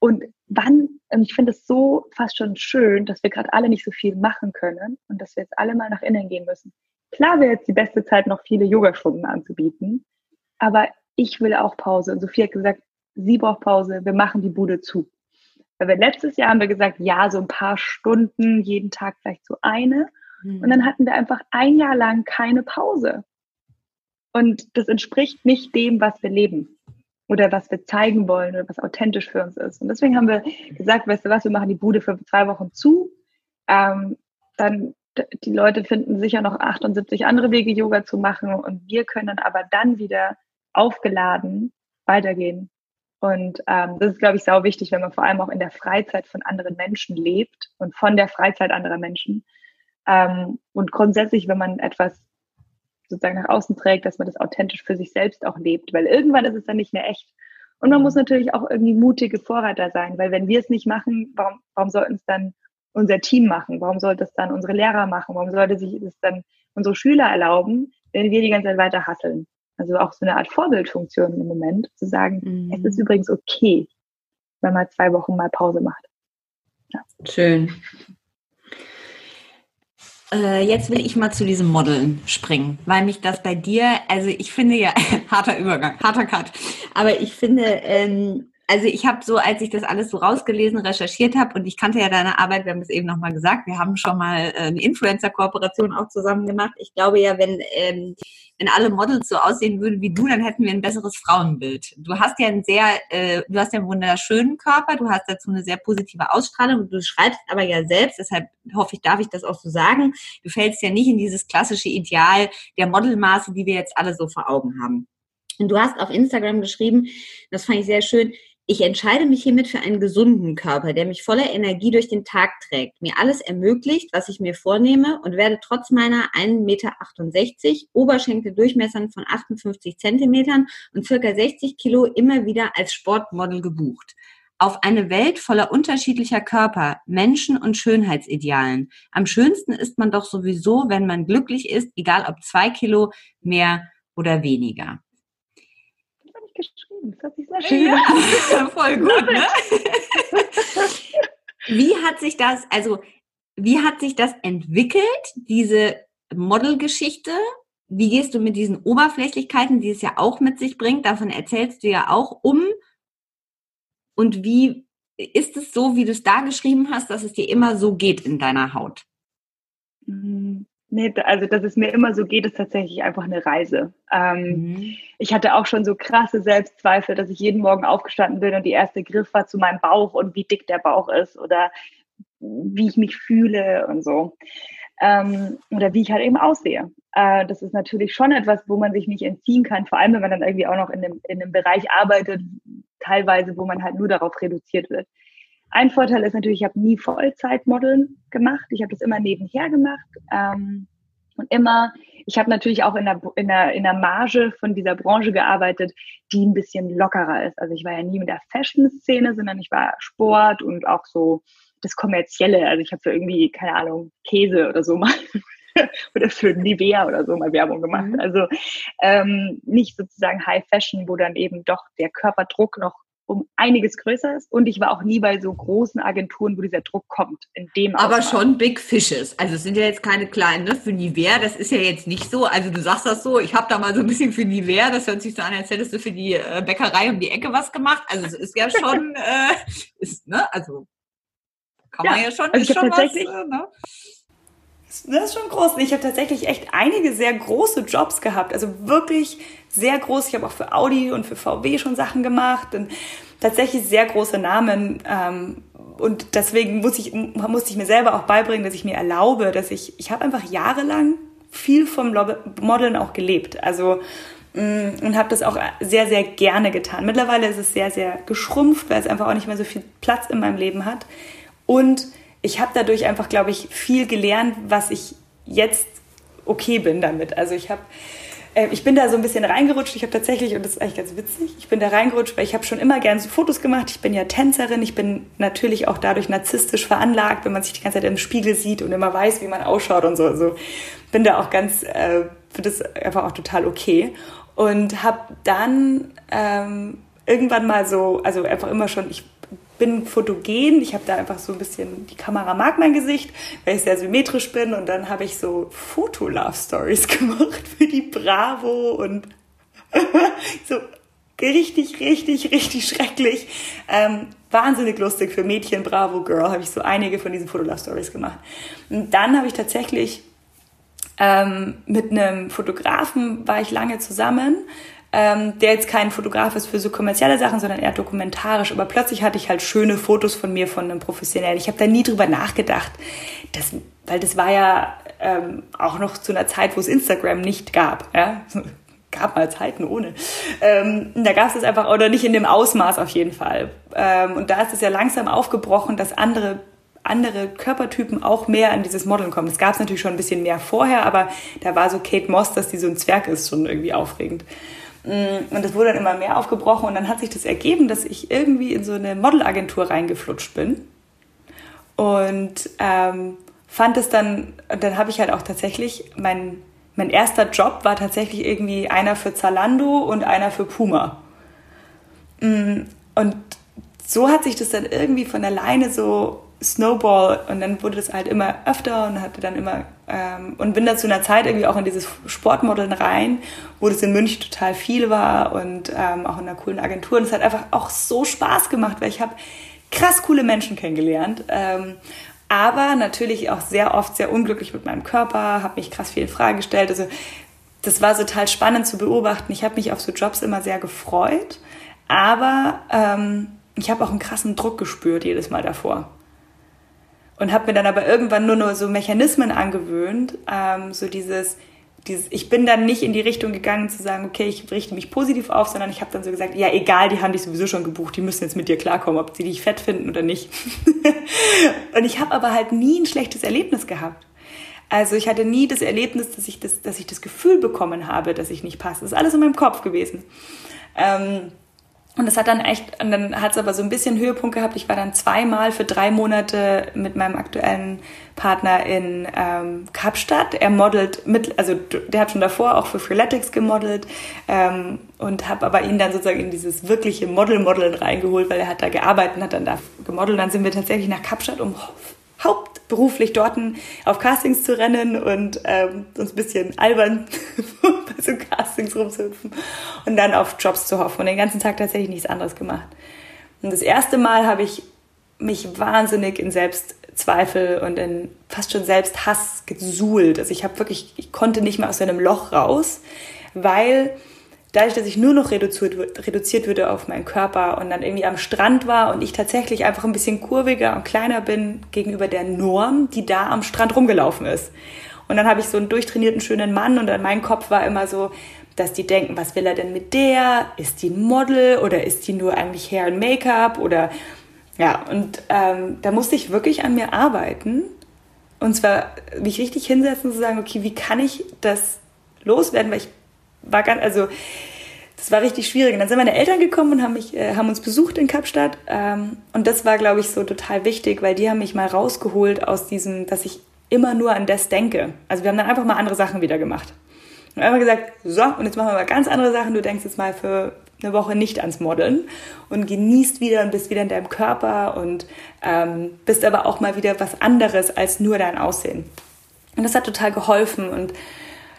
[SPEAKER 2] Und wann, ich finde es so fast schon schön, dass wir gerade alle nicht so viel machen können und dass wir jetzt alle mal nach innen gehen müssen. Klar wäre jetzt die beste Zeit, noch viele Yogastunden anzubieten, aber ich will auch Pause. Und Sophie hat gesagt, sie braucht Pause, wir machen die Bude zu. Weil wir letztes Jahr haben wir gesagt, ja, so ein paar Stunden, jeden Tag vielleicht so eine. Mhm. Und dann hatten wir einfach ein Jahr lang keine Pause. Und das entspricht nicht dem, was wir leben oder was wir zeigen wollen oder was authentisch für uns ist. Und deswegen haben wir gesagt, weißt du was, wir machen die Bude für zwei Wochen zu. Ähm, dann die Leute finden sicher noch 78 andere Wege, Yoga zu machen und wir können aber dann wieder aufgeladen weitergehen. Und ähm, das ist, glaube ich, sau wichtig, wenn man vor allem auch in der Freizeit von anderen Menschen lebt und von der Freizeit anderer Menschen. Ähm, und grundsätzlich, wenn man etwas sozusagen nach außen trägt, dass man das authentisch für sich selbst auch lebt, weil irgendwann ist es dann nicht mehr echt. Und man muss natürlich auch irgendwie mutige Vorreiter sein, weil wenn wir es nicht machen, warum, warum sollten es dann unser Team machen? Warum sollte es dann unsere Lehrer machen? Warum sollte sich es dann unsere Schüler erlauben, wenn wir die ganze Zeit weiter hasseln? Also auch so eine Art Vorbildfunktion im Moment, zu sagen, mhm. es ist übrigens okay, wenn man zwei Wochen mal Pause macht.
[SPEAKER 1] Ja. Schön. Äh, jetzt will ich mal zu diesem Modeln springen, weil mich das bei dir, also ich finde ja, [LAUGHS] harter Übergang, harter Cut, aber ich finde, ähm, also ich habe so, als ich das alles so rausgelesen, recherchiert habe und ich kannte ja deine Arbeit, wir haben es eben nochmal gesagt, wir haben schon mal äh, eine Influencer-Kooperation auch zusammen gemacht. Ich glaube ja, wenn, ähm, wenn alle Models so aussehen würden wie du, dann hätten wir ein besseres Frauenbild. Du hast ja einen sehr, äh, du hast ja einen wunderschönen Körper, du hast dazu eine sehr positive Ausstrahlung, du schreibst aber ja selbst, deshalb hoffe ich, darf ich das auch so sagen, du fällst ja nicht in dieses klassische Ideal der Modelmaße, die wir jetzt alle so vor Augen haben. Und du hast auf Instagram geschrieben, das fand ich sehr schön, ich entscheide mich hiermit für einen gesunden Körper, der mich voller Energie durch den Tag trägt, mir alles ermöglicht, was ich mir vornehme und werde trotz meiner 1,68 Meter, Oberschenkeldurchmessern von 58 Zentimetern und circa 60 Kilo immer wieder als Sportmodel gebucht. Auf eine Welt voller unterschiedlicher Körper, Menschen und Schönheitsidealen. Am schönsten ist man doch sowieso, wenn man glücklich ist, egal ob zwei Kilo mehr oder weniger Das hat sich sehr schön [LAUGHS] ja, voll gut, ne? [LAUGHS] wie hat sich das, also wie hat sich das entwickelt, diese Modelgeschichte? Wie gehst du mit diesen Oberflächlichkeiten, die es ja auch mit sich bringt, davon erzählst du ja auch um? Und wie ist es so, wie du es da geschrieben hast, dass es dir immer so geht in deiner Haut?
[SPEAKER 2] Hm. Nee, also dass es mir immer so geht, ist tatsächlich einfach eine Reise. Ähm, mhm. Ich hatte auch schon so krasse Selbstzweifel, dass ich jeden Morgen aufgestanden bin und die erste Griff war zu meinem Bauch und wie dick der Bauch ist oder wie ich mich fühle und so. Ähm, oder wie ich halt eben aussehe. Äh, das ist natürlich schon etwas, wo man sich nicht entziehen kann, vor allem wenn man dann irgendwie auch noch in einem, in einem Bereich arbeitet, teilweise, wo man halt nur darauf reduziert wird. Ein Vorteil ist natürlich, ich habe nie Vollzeitmodeln gemacht. Ich habe das immer nebenher gemacht. Ähm, und immer, ich habe natürlich auch in der, in, der, in der Marge von dieser Branche gearbeitet, die ein bisschen lockerer ist. Also ich war ja nie mit der Fashion-Szene, sondern ich war Sport und auch so das Kommerzielle. Also ich habe für irgendwie, keine Ahnung, Käse oder so mal [LAUGHS] oder für Nivea oder so mal Werbung gemacht. Mhm. Also ähm, nicht sozusagen High Fashion, wo dann eben doch der Körperdruck noch um einiges größer ist. Und ich war auch nie bei so großen Agenturen, wo dieser Druck kommt. In dem
[SPEAKER 1] Aber Ausmaß. schon Big Fishes. Also es sind ja jetzt keine kleinen, ne? Für Nivea, das ist ja jetzt nicht so. Also du sagst das so, ich habe da mal so ein bisschen für Nivea, das hört sich so an, als hättest du für die äh, Bäckerei um die Ecke was gemacht. Also es ist ja [LAUGHS] schon, äh, ist, ne? Also kann man ja, schon, also ist schon was, äh, ne?
[SPEAKER 3] Das ist schon groß. Ich habe tatsächlich echt einige sehr große Jobs gehabt. Also wirklich sehr groß. Ich habe auch für Audi und für VW schon Sachen gemacht und tatsächlich sehr große Namen. Ähm, und deswegen muss ich, musste ich mir selber auch beibringen, dass ich mir erlaube, dass ich, ich habe einfach jahrelang viel vom Modeln auch gelebt. Also mm, und habe das auch sehr, sehr gerne getan. Mittlerweile ist es sehr, sehr geschrumpft, weil es einfach auch nicht mehr so viel Platz in meinem Leben hat. Und ich habe dadurch einfach, glaube ich, viel gelernt, was ich jetzt okay bin damit. Also ich habe äh, ich bin da so ein bisschen reingerutscht. Ich habe tatsächlich, und das ist eigentlich ganz witzig, ich bin da reingerutscht, weil ich habe schon immer gerne so Fotos gemacht. Ich bin ja Tänzerin. Ich bin natürlich auch dadurch narzisstisch veranlagt, wenn man sich die ganze Zeit im Spiegel sieht und immer weiß, wie man ausschaut und so. Also bin da auch ganz, äh, finde das einfach auch total okay. Und habe dann ähm, irgendwann mal so, also einfach immer schon, ich bin fotogen. Ich habe da einfach so ein bisschen, die Kamera mag mein Gesicht, weil ich sehr symmetrisch bin. Und dann habe ich so Foto-Love-Stories [LAUGHS] gemacht für die Bravo und [LAUGHS] so richtig, richtig, richtig schrecklich. Ähm, wahnsinnig lustig für Mädchen, Bravo Girl, habe ich so einige von diesen Foto-Love-Stories gemacht. Und dann habe ich tatsächlich ähm, mit einem Fotografen war ich lange zusammen, ähm, der jetzt kein Fotograf ist für so kommerzielle Sachen, sondern eher dokumentarisch. Aber plötzlich hatte ich halt schöne Fotos von mir von einem Professionellen. Ich habe da nie drüber nachgedacht, dass, weil das war ja ähm, auch noch zu einer Zeit, wo es Instagram nicht gab. Ja? [LAUGHS] gab mal Zeiten ohne. Ähm, da gab es es einfach, oder nicht in dem Ausmaß auf jeden Fall. Ähm, und da ist es ja langsam aufgebrochen, dass andere andere Körpertypen auch mehr an dieses Modeln kommen. Das gab es natürlich schon ein bisschen mehr vorher, aber da war so Kate Moss, dass die so ein Zwerg ist, schon irgendwie aufregend.
[SPEAKER 2] Mm, und das wurde dann immer mehr aufgebrochen und dann hat sich das ergeben, dass ich irgendwie in so eine Modelagentur reingeflutscht bin. Und ähm, fand es dann, dann habe ich halt auch tatsächlich, mein, mein erster Job war tatsächlich irgendwie einer für Zalando und einer für Puma. Mm, und so hat sich das dann irgendwie von alleine so Snowball und dann wurde das halt immer öfter und hatte dann immer ähm, und bin da zu einer Zeit irgendwie auch in dieses Sportmodeln rein, wo das in München total viel war und ähm, auch in einer coolen Agentur. Und es hat einfach auch so Spaß gemacht, weil ich habe krass coole Menschen kennengelernt, ähm, aber natürlich auch sehr oft sehr unglücklich mit meinem Körper, habe mich krass viel in Frage gestellt, also das war total spannend zu beobachten. Ich habe mich auf so Jobs immer sehr gefreut, aber ähm, ich habe auch einen krassen Druck gespürt jedes Mal davor und habe mir dann aber irgendwann nur nur so Mechanismen angewöhnt, ähm, so dieses, dieses, ich bin dann nicht in die Richtung gegangen zu sagen, okay, ich richte mich positiv auf, sondern ich habe dann so gesagt, ja egal, die haben dich sowieso schon gebucht, die müssen jetzt mit dir klarkommen, ob sie dich fett finden oder nicht. [LAUGHS] und ich habe aber halt nie ein schlechtes Erlebnis gehabt. Also ich hatte nie das Erlebnis, dass ich das, dass ich das Gefühl bekommen habe, dass ich nicht passe. Das ist alles in meinem Kopf gewesen. Ähm, und das hat dann echt, und dann hat es aber so ein bisschen Höhepunkt gehabt. Ich war dann zweimal für drei Monate mit meinem aktuellen Partner in ähm, Kapstadt. Er modelt mit, also der hat schon davor auch für Freeletics gemodelt ähm, und habe aber ihn dann sozusagen in dieses wirkliche Model-Modeln reingeholt, weil er hat da gearbeitet und hat dann da gemodelt. Dann sind wir tatsächlich nach Kapstadt, um hauptberuflich dort auf Castings zu rennen und ähm, uns ein bisschen albern [LAUGHS] bei so Castings rumzuhüpfen und dann auf Jobs zu hoffen und den ganzen Tag tatsächlich nichts anderes gemacht. Und das erste Mal habe ich mich wahnsinnig in Selbstzweifel und in fast schon Selbsthass gesuhlt. Also ich habe wirklich, ich konnte nicht mehr aus einem Loch raus, weil dadurch, dass ich nur noch reduziert, reduziert würde auf meinen Körper und dann irgendwie am Strand war und ich tatsächlich einfach ein bisschen kurviger und kleiner bin gegenüber der Norm, die da am Strand rumgelaufen ist. Und dann habe ich so einen durchtrainierten, schönen Mann und in meinem Kopf war immer so, dass die denken, was will er denn mit der? Ist die ein Model oder ist die nur eigentlich Hair und Make-up oder ja, und ähm, da musste ich wirklich an mir arbeiten und zwar mich richtig hinsetzen und zu sagen, okay, wie kann ich das loswerden, weil ich war ganz, also das war richtig schwierig. Und dann sind meine Eltern gekommen und haben mich, äh, haben uns besucht in Kapstadt. Ähm, und das war, glaube ich, so total wichtig, weil die haben mich mal rausgeholt aus diesem, dass ich immer nur an das denke. Also wir haben dann einfach mal andere Sachen wieder gemacht. Und einfach gesagt, so, und jetzt machen wir mal ganz andere Sachen. Du denkst jetzt mal für eine Woche nicht ans Modeln und genießt wieder und bist wieder in deinem Körper und ähm, bist aber auch mal wieder was anderes als nur dein Aussehen. Und das hat total geholfen und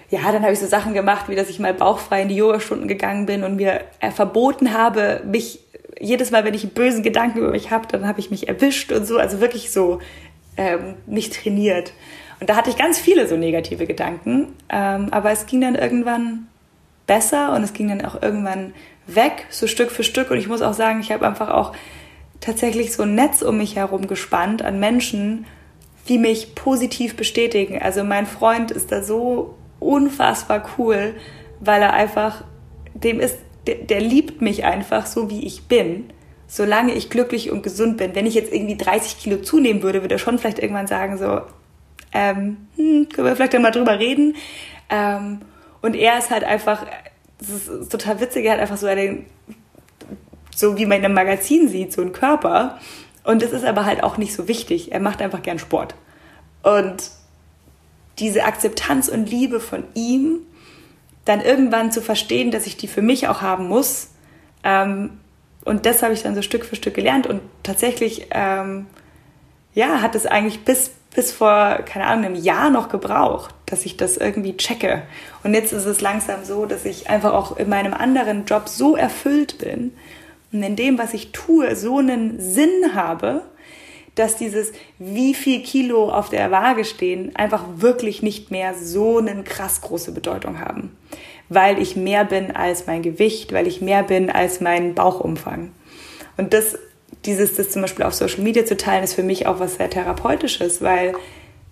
[SPEAKER 2] ja, dann habe ich so Sachen gemacht, wie dass ich mal bauchfrei in die Yogastunden gegangen bin und mir äh, verboten habe, mich jedes Mal, wenn ich einen bösen Gedanken über mich habe, dann habe ich mich erwischt und so, also wirklich so ähm, mich trainiert. Und da hatte ich ganz viele so negative Gedanken, ähm, aber es ging dann irgendwann besser und es ging dann auch irgendwann weg, so Stück für Stück. Und ich muss auch sagen, ich habe einfach auch tatsächlich so ein Netz um mich herum gespannt an Menschen, die mich positiv bestätigen. Also mein Freund ist da so unfassbar cool, weil er einfach, dem ist, der, der liebt mich einfach so, wie ich bin solange ich glücklich und gesund bin. Wenn ich jetzt irgendwie 30 Kilo zunehmen würde, würde er schon vielleicht irgendwann sagen, so, ähm, hm, können wir vielleicht mal drüber reden. Ähm, und er ist halt einfach, das ist total witzig, er hat einfach so einen, so wie man in einem Magazin sieht, so einen Körper. Und das ist aber halt auch nicht so wichtig. Er macht einfach gern Sport. Und diese Akzeptanz und Liebe von ihm dann irgendwann zu verstehen, dass ich die für mich auch haben muss. Ähm, und das habe ich dann so Stück für Stück gelernt und tatsächlich, ähm, ja, hat es eigentlich bis, bis vor, keine Ahnung, einem Jahr noch gebraucht, dass ich das irgendwie checke. Und jetzt ist es langsam so, dass ich einfach auch in meinem anderen Job so erfüllt bin und in dem, was ich tue, so einen Sinn habe, dass dieses, wie viel Kilo auf der Waage stehen, einfach wirklich nicht mehr so eine krass große Bedeutung haben. Weil ich mehr bin als mein Gewicht, weil ich mehr bin als mein Bauchumfang. Und das, dieses, das zum Beispiel auf Social Media zu teilen, ist für mich auch was sehr Therapeutisches, weil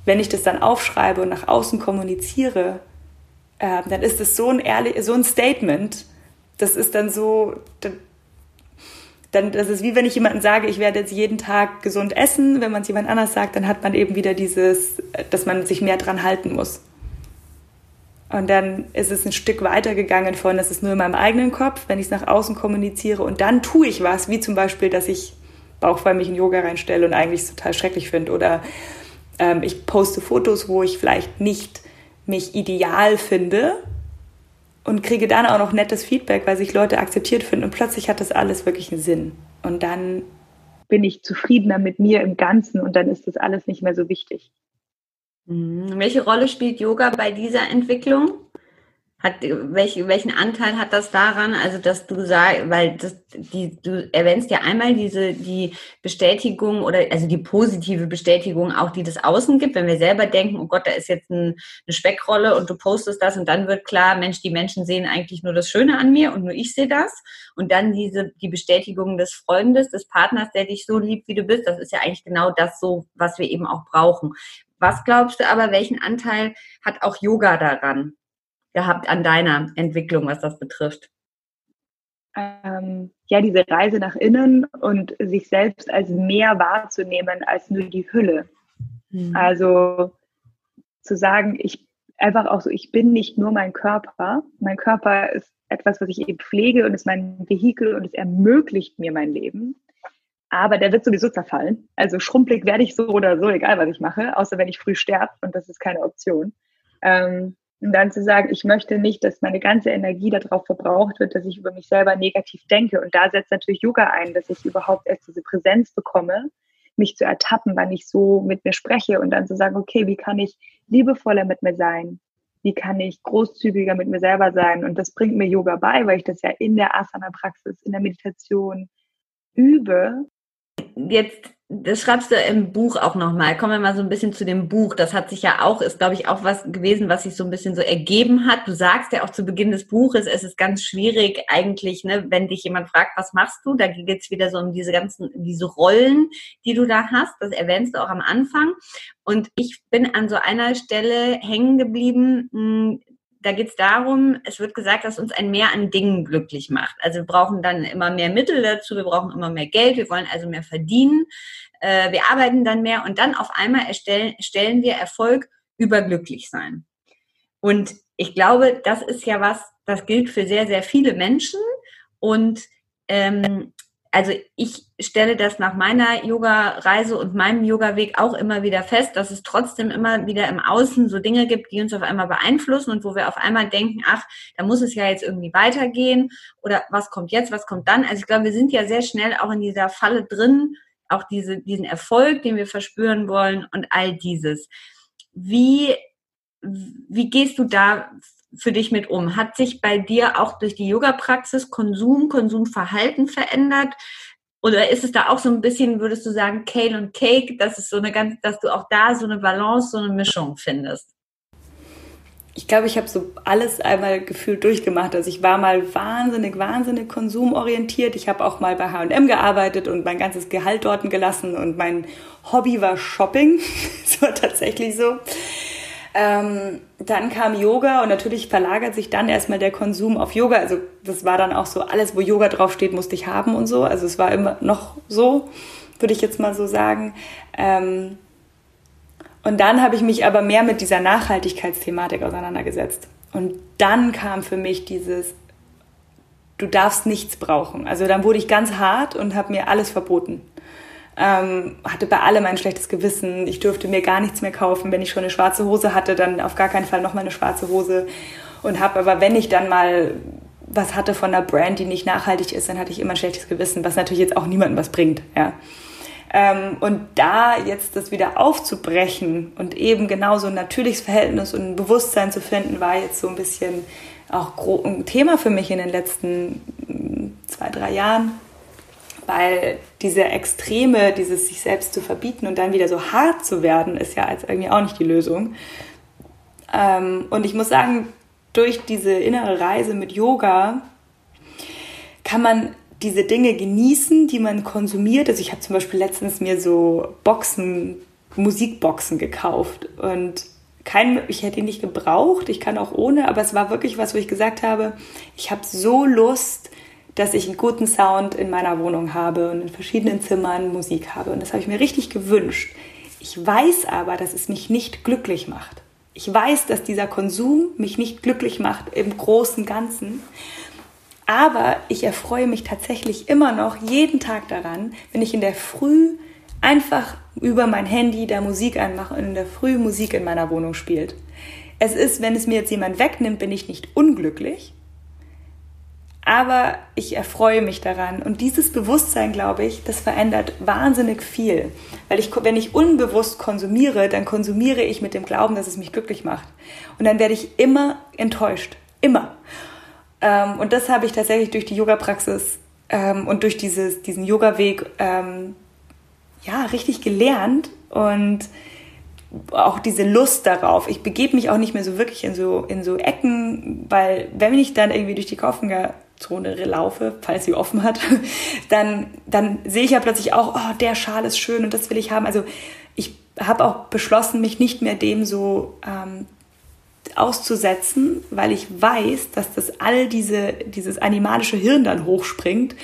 [SPEAKER 2] wenn ich das dann aufschreibe und nach außen kommuniziere, äh, dann ist es so ein ehrlich, so ein Statement. Das ist dann so, dann das ist wie wenn ich jemandem sage, ich werde jetzt jeden Tag gesund essen. Wenn man es jemand anders sagt, dann hat man eben wieder dieses, dass man sich mehr dran halten muss. Und dann ist es ein Stück weiter gegangen von, das ist nur in meinem eigenen Kopf, wenn ich es nach außen kommuniziere. Und dann tue ich was, wie zum Beispiel, dass ich Bauchfrei mich in Yoga reinstelle und eigentlich es total schrecklich finde. Oder ähm, ich poste Fotos, wo ich vielleicht nicht mich ideal finde und kriege dann auch noch nettes Feedback, weil sich Leute akzeptiert finden. Und plötzlich hat das alles wirklich einen Sinn. Und dann
[SPEAKER 4] bin ich zufriedener mit mir im Ganzen und dann ist das alles nicht mehr so wichtig.
[SPEAKER 1] Mhm. Welche Rolle spielt Yoga bei dieser Entwicklung? Hat, welch, welchen Anteil hat das daran? Also, dass du sagst, weil das, die, du erwähnst ja einmal diese, die Bestätigung oder, also die positive Bestätigung auch, die das Außen gibt, wenn wir selber denken, oh Gott, da ist jetzt ein, eine Speckrolle und du postest das und dann wird klar, Mensch, die Menschen sehen eigentlich nur das Schöne an mir und nur ich sehe das. Und dann diese, die Bestätigung des Freundes, des Partners, der dich so liebt, wie du bist, das ist ja eigentlich genau das so, was wir eben auch brauchen. Was glaubst du aber, welchen Anteil hat auch Yoga daran? Gehabt an deiner Entwicklung, was das betrifft?
[SPEAKER 4] Ähm, ja, diese Reise nach innen und sich selbst als mehr wahrzunehmen als nur die Hülle. Mhm. Also zu sagen, ich einfach auch so, ich bin nicht nur mein Körper. Mein Körper ist etwas, was ich eben pflege und ist mein Vehikel und es ermöglicht mir mein Leben. Aber der wird sowieso zerfallen. Also schrumpelig werde ich so oder so, egal was ich mache, außer wenn ich früh sterbe und das ist keine Option. Ähm, und dann zu sagen, ich möchte nicht, dass meine ganze Energie darauf verbraucht wird, dass ich über mich selber negativ denke. Und da setzt natürlich Yoga ein, dass ich überhaupt erst diese Präsenz bekomme, mich zu ertappen, wann ich so mit mir spreche und dann zu sagen, okay, wie kann ich liebevoller mit mir sein? Wie kann ich großzügiger mit mir selber sein? Und das bringt mir Yoga bei, weil ich das ja in der Asana-Praxis, in der Meditation übe.
[SPEAKER 1] Jetzt das schreibst du im Buch auch nochmal. Kommen wir mal so ein bisschen zu dem Buch. Das hat sich ja auch, ist glaube ich auch was gewesen, was sich so ein bisschen so ergeben hat. Du sagst ja auch zu Beginn des Buches, es ist ganz schwierig eigentlich, ne, wenn dich jemand fragt, was machst du? Da geht es wieder so um diese ganzen, diese Rollen, die du da hast. Das erwähnst du auch am Anfang. Und ich bin an so einer Stelle hängen geblieben, hm, da geht es darum, es wird gesagt, dass uns ein Mehr an Dingen glücklich macht. Also wir brauchen dann immer mehr Mittel dazu, wir brauchen immer mehr Geld, wir wollen also mehr verdienen, äh, wir arbeiten dann mehr und dann auf einmal erstellen, stellen wir Erfolg über glücklich sein. Und ich glaube, das ist ja was, das gilt für sehr, sehr viele Menschen und ähm, also ich stelle das nach meiner Yoga-Reise und meinem Yoga-Weg auch immer wieder fest, dass es trotzdem immer wieder im Außen so Dinge gibt, die uns auf einmal beeinflussen und wo wir auf einmal denken, ach, da muss es ja jetzt irgendwie weitergehen oder was kommt jetzt, was kommt dann. Also ich glaube, wir sind ja sehr schnell auch in dieser Falle drin, auch diese, diesen Erfolg, den wir verspüren wollen und all dieses. Wie, wie gehst du da für dich mit um? Hat sich bei dir auch durch die Yoga-Praxis Konsum, Konsumverhalten verändert? Oder ist es da auch so ein bisschen, würdest du sagen, Kale und Cake, dass es so eine ganz, dass du auch da so eine Balance, so eine Mischung findest?
[SPEAKER 2] Ich glaube, ich habe so alles einmal gefühlt durchgemacht. Also ich war mal wahnsinnig, wahnsinnig konsumorientiert. Ich habe auch mal bei H&M gearbeitet und mein ganzes Gehalt dort gelassen und mein Hobby war Shopping. [LAUGHS] das war tatsächlich so. Ähm, dann kam Yoga und natürlich verlagert sich dann erstmal der Konsum auf Yoga. Also das war dann auch so, alles, wo Yoga draufsteht, musste ich haben und so. Also es war immer noch so, würde ich jetzt mal so sagen. Ähm, und dann habe ich mich aber mehr mit dieser Nachhaltigkeitsthematik auseinandergesetzt. Und dann kam für mich dieses, du darfst nichts brauchen. Also dann wurde ich ganz hart und habe mir alles verboten ähm, hatte bei allem ein schlechtes Gewissen. Ich durfte mir gar nichts mehr kaufen. Wenn ich schon eine schwarze Hose hatte, dann auf gar keinen Fall nochmal eine schwarze Hose. Und habe aber, wenn ich dann mal was hatte von einer Brand, die nicht nachhaltig ist, dann hatte ich immer ein schlechtes Gewissen, was natürlich jetzt auch niemandem was bringt. Ja. Ähm, und da jetzt das wieder aufzubrechen und eben genau so ein natürliches Verhältnis und ein Bewusstsein zu finden, war jetzt so ein bisschen auch ein Thema für mich in den letzten mm, zwei, drei Jahren weil diese Extreme, dieses sich selbst zu verbieten und dann wieder so hart zu werden, ist ja jetzt irgendwie auch nicht die Lösung. Ähm, und ich muss sagen, durch diese innere Reise mit Yoga kann man diese Dinge genießen, die man konsumiert. Also ich habe zum Beispiel letztens mir so Boxen, Musikboxen gekauft und kein, ich hätte ihn nicht gebraucht, ich kann auch ohne, aber es war wirklich was, wo ich gesagt habe, ich habe so Lust, dass ich einen guten Sound in meiner Wohnung habe und in verschiedenen Zimmern Musik habe. Und das habe ich mir richtig gewünscht. Ich weiß aber, dass es mich nicht glücklich macht. Ich weiß, dass dieser Konsum mich nicht glücklich macht im großen Ganzen. Aber ich erfreue mich tatsächlich immer noch jeden Tag daran, wenn ich in der Früh einfach über mein Handy da Musik anmache und in der Früh Musik in meiner Wohnung spielt. Es ist, wenn es mir jetzt jemand wegnimmt, bin ich nicht unglücklich, aber ich erfreue mich daran. Und dieses Bewusstsein, glaube ich, das verändert wahnsinnig viel. Weil ich, wenn ich unbewusst konsumiere, dann konsumiere ich mit dem Glauben, dass es mich glücklich macht. Und dann werde ich immer enttäuscht. Immer. Ähm, und das habe ich tatsächlich durch die Yoga-Praxis ähm, und durch dieses, diesen Yoga-Weg ähm, ja, richtig gelernt. Und auch diese Lust darauf. Ich begebe mich auch nicht mehr so wirklich in so, in so Ecken, weil wenn ich dann irgendwie durch die Kaufenga Zone laufe, falls sie offen hat, [LAUGHS] dann, dann sehe ich ja plötzlich auch, oh, der Schal ist schön und das will ich haben. Also ich habe auch beschlossen, mich nicht mehr dem so ähm, auszusetzen, weil ich weiß, dass das all diese, dieses animalische Hirn dann hochspringt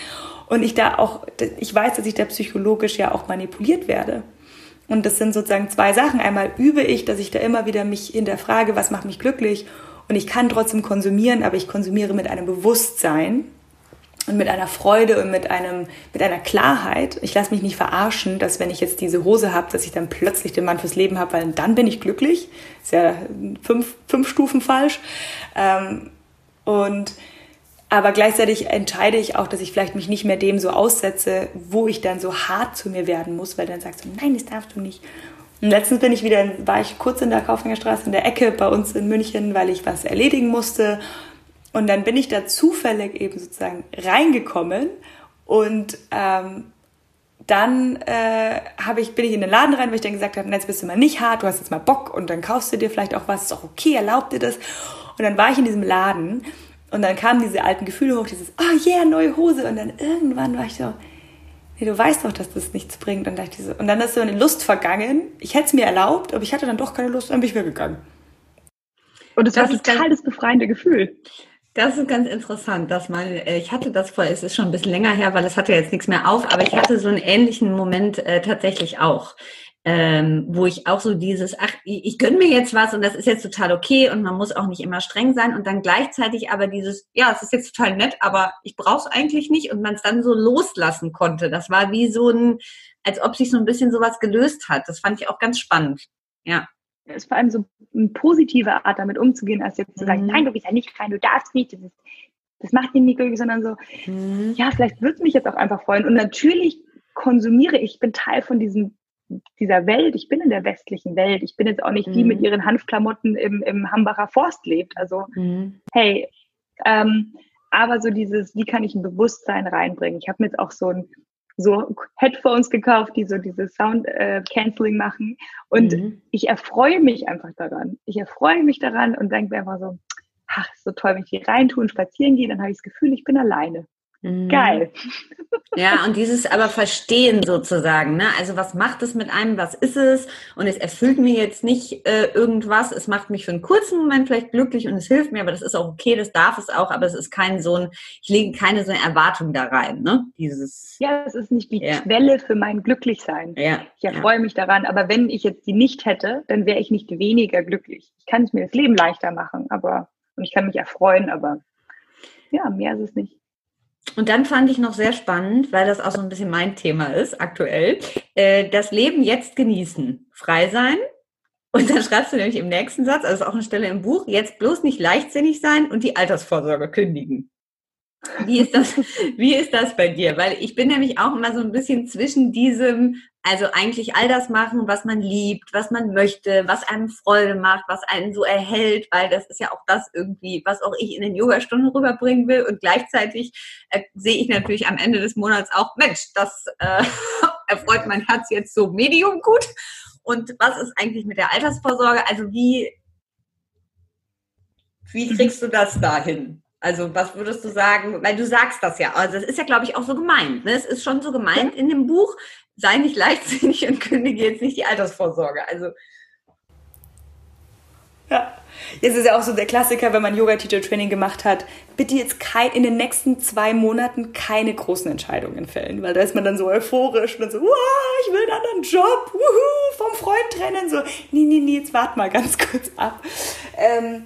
[SPEAKER 2] und ich da auch, ich weiß, dass ich da psychologisch ja auch manipuliert werde. Und das sind sozusagen zwei Sachen. Einmal übe ich, dass ich da immer wieder mich hinterfrage, was macht mich glücklich und ich kann trotzdem konsumieren, aber ich konsumiere mit einem Bewusstsein und mit einer Freude und mit einem mit einer Klarheit. Ich lasse mich nicht verarschen, dass wenn ich jetzt diese Hose habe, dass ich dann plötzlich den Mann fürs Leben habe, weil dann bin ich glücklich. Ist ja fünf, fünf Stufen falsch. Ähm, und aber gleichzeitig entscheide ich auch, dass ich vielleicht mich nicht mehr dem so aussetze, wo ich dann so hart zu mir werden muss, weil dann sagst du, nein, das darfst du nicht. Und letztens bin ich wieder, war ich kurz in der Kaufmangerstraße in der Ecke bei uns in München, weil ich was erledigen musste. Und dann bin ich da zufällig eben sozusagen reingekommen und ähm, dann äh, habe ich, bin ich in den Laden rein, weil ich dann gesagt habe, jetzt bist du mal nicht hart, du hast jetzt mal Bock und dann kaufst du dir vielleicht auch was, ist auch okay, erlaubt dir das. Und dann war ich in diesem Laden und dann kamen diese alten Gefühle hoch, dieses, oh yeah, neue Hose. Und dann irgendwann war ich so, nee, du weißt doch, dass das nichts bringt. Und, so, und dann ist so eine Lust vergangen. Ich hätte es mir erlaubt, aber ich hatte dann doch keine Lust, dann bin ich wieder gegangen.
[SPEAKER 5] Und es war total das befreiende Gefühl.
[SPEAKER 1] Das ist ganz interessant, dass man, äh, ich hatte das vor, es ist schon ein bisschen länger her, weil es hatte jetzt nichts mehr auf, aber ich hatte so einen ähnlichen Moment äh, tatsächlich auch ähm, wo ich auch so dieses, ach, ich, gönne mir jetzt was und das ist jetzt total okay und man muss auch nicht immer streng sein und dann gleichzeitig aber dieses, ja, es ist jetzt total nett, aber ich brauche es eigentlich nicht und man es dann so loslassen konnte. Das war wie so ein, als ob sich so ein bisschen sowas gelöst hat. Das fand ich auch ganz spannend. Ja.
[SPEAKER 5] Es ist vor allem so eine positive Art, damit umzugehen, als jetzt zu sagen, mhm. nein, du gehst ja nicht rein, du darfst nicht, das, ist, das macht dich nicht glücklich, sondern so, mhm. ja, vielleicht wird es mich jetzt auch einfach freuen. Und natürlich konsumiere ich, bin Teil von diesem dieser Welt, ich bin in der westlichen Welt, ich bin jetzt auch nicht mhm. die mit ihren Hanfklamotten im, im Hambacher Forst lebt. Also, mhm. hey, ähm, aber so dieses, wie kann ich ein Bewusstsein reinbringen? Ich habe mir jetzt auch so ein so Headphones gekauft, die so dieses Sound äh, Canceling machen. Und mhm. ich erfreue mich einfach daran. Ich erfreue mich daran und denke mir einfach so, ach, so toll, wenn ich hier reintue und spazieren gehe, dann habe ich das Gefühl, ich bin alleine. Mhm. Geil.
[SPEAKER 1] Ja, und dieses aber Verstehen sozusagen, ne? Also was macht es mit einem, was ist es? Und es erfüllt mir jetzt nicht äh, irgendwas, es macht mich für einen kurzen Moment vielleicht glücklich und es hilft mir, aber das ist auch okay, das darf es auch, aber es ist kein so ein, ich lege keine so eine Erwartung da rein, ne?
[SPEAKER 5] Dieses. Ja, es ist nicht die ja. Quelle für mein Glücklichsein. Ja. Ich erfreue ja. mich daran, aber wenn ich jetzt die nicht hätte, dann wäre ich nicht weniger glücklich. Ich kann es mir das Leben leichter machen, aber, und ich kann mich erfreuen, aber ja, mehr ist es nicht.
[SPEAKER 1] Und dann fand ich noch sehr spannend, weil das auch so ein bisschen mein Thema ist aktuell, äh, das Leben jetzt genießen, frei sein. Und dann schreibst du nämlich im nächsten Satz, also ist auch eine Stelle im Buch, jetzt bloß nicht leichtsinnig sein und die Altersvorsorge kündigen. Wie ist das, wie ist das bei dir? Weil ich bin nämlich auch immer so ein bisschen zwischen diesem, also eigentlich all das machen, was man liebt, was man möchte, was einem Freude macht, was einen so erhält, weil das ist ja auch das irgendwie, was auch ich in den Yoga-Stunden rüberbringen will. Und gleichzeitig äh, sehe ich natürlich am Ende des Monats auch, Mensch, das äh, [LAUGHS] erfreut mein Herz jetzt so medium gut. Und was ist eigentlich mit der Altersvorsorge? Also wie, wie kriegst du das dahin? Also was würdest du sagen, weil du sagst das ja, also das ist ja, glaube ich, auch so gemeint. Ne? Es ist schon so gemeint in dem Buch, sei nicht leichtsinnig und kündige jetzt nicht die Altersvorsorge. Also
[SPEAKER 2] ja. Jetzt ist ja auch so der Klassiker, wenn man Yoga-Teacher-Training gemacht hat, bitte jetzt kein, in den nächsten zwei Monaten keine großen Entscheidungen fällen, weil da ist man dann so euphorisch und so, ich will einen anderen Job, wuhu, vom Freund trennen, so, nee, nee, nee, jetzt wart mal ganz kurz ab. Ähm,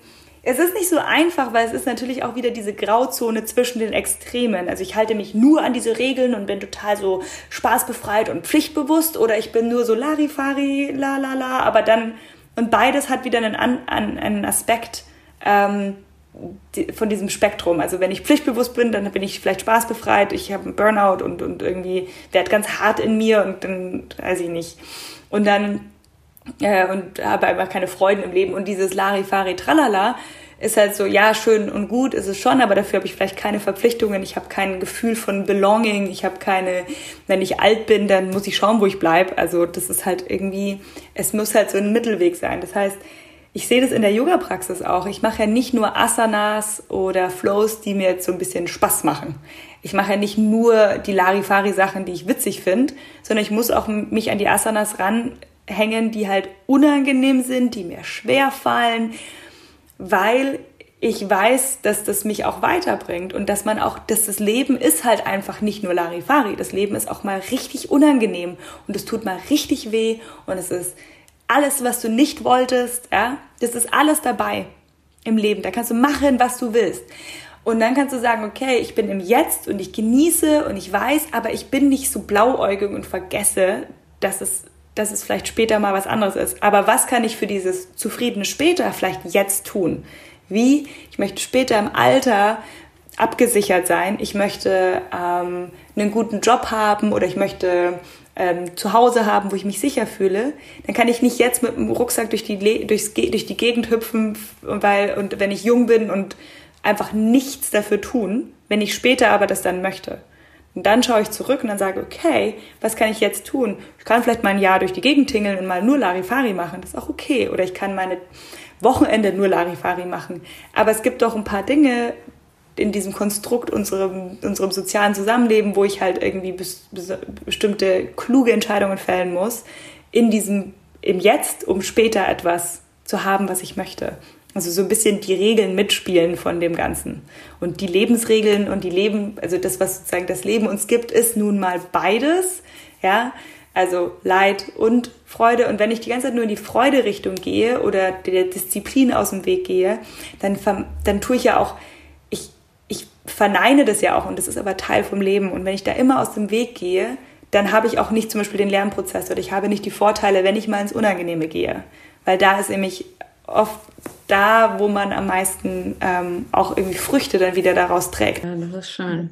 [SPEAKER 2] es ist nicht so einfach, weil es ist natürlich auch wieder diese Grauzone zwischen den Extremen. Also ich halte mich nur an diese Regeln und bin total so spaßbefreit und pflichtbewusst oder ich bin nur so Larifari, la la la, aber dann, und beides hat wieder einen, einen, einen Aspekt, ähm, von diesem Spektrum. Also wenn ich pflichtbewusst bin, dann bin ich vielleicht spaßbefreit, ich habe einen Burnout und, und irgendwie werde ganz hart in mir und dann weiß ich nicht. Und dann äh, und habe einfach keine Freuden im Leben. Und dieses Larifari Tralala ist halt so, ja, schön und gut ist es schon, aber dafür habe ich vielleicht keine Verpflichtungen, ich habe kein Gefühl von Belonging, ich habe keine, wenn ich alt bin, dann muss ich schauen, wo ich bleibe. Also das ist halt irgendwie, es muss halt so ein Mittelweg sein. Das heißt, ich sehe das in der Yoga-Praxis auch. Ich mache ja nicht nur Asanas oder Flows, die mir jetzt so ein bisschen Spaß machen. Ich mache ja nicht nur die Larifari-Sachen, die ich witzig finde, sondern ich muss auch mich an die Asanas ranhängen, die halt unangenehm sind, die mir schwer fallen, weil ich weiß, dass das mich auch weiterbringt und dass man auch, dass das Leben ist halt einfach nicht nur Larifari. Das Leben ist auch mal richtig unangenehm und es tut mal richtig weh und es ist alles, was du nicht wolltest, ja, das ist alles dabei im Leben. Da kannst du machen, was du willst. Und dann kannst du sagen, okay, ich bin im Jetzt und ich genieße und ich weiß, aber ich bin nicht so blauäugig und vergesse, dass es, dass es vielleicht später mal was anderes ist. Aber was kann ich für dieses zufriedene später vielleicht jetzt tun? Wie? Ich möchte später im Alter abgesichert sein. Ich möchte ähm, einen guten Job haben oder ich möchte ähm, zu Hause haben, wo ich mich sicher fühle, dann kann ich nicht jetzt mit dem Rucksack durch die, durchs, durch die Gegend hüpfen, weil, und wenn ich jung bin und einfach nichts dafür tun, wenn ich später aber das dann möchte. Und dann schaue ich zurück und dann sage, okay, was kann ich jetzt tun? Ich kann vielleicht mal ein Jahr durch die Gegend tingeln und mal nur Larifari machen. Das ist auch okay. Oder ich kann meine Wochenende nur Larifari machen. Aber es gibt doch ein paar Dinge, in diesem Konstrukt unserem, unserem sozialen Zusammenleben, wo ich halt irgendwie bis, bis, bestimmte kluge Entscheidungen fällen muss, in diesem, im Jetzt, um später etwas zu haben, was ich möchte. Also so ein bisschen die Regeln mitspielen von dem Ganzen. Und die Lebensregeln und die Leben, also das, was sozusagen das Leben uns gibt, ist nun mal beides. Ja, also Leid und Freude. Und wenn ich die ganze Zeit nur in die Freude-Richtung gehe oder der Disziplin aus dem Weg gehe, dann, dann tue ich ja auch verneine das ja auch und das ist aber Teil vom Leben. Und wenn ich da immer aus dem Weg gehe, dann habe ich auch nicht zum Beispiel den Lernprozess oder ich habe nicht die Vorteile, wenn ich mal ins Unangenehme gehe. Weil da ist nämlich oft da, wo man am meisten ähm, auch irgendwie Früchte dann wieder daraus trägt.
[SPEAKER 1] Ja, das ist schön.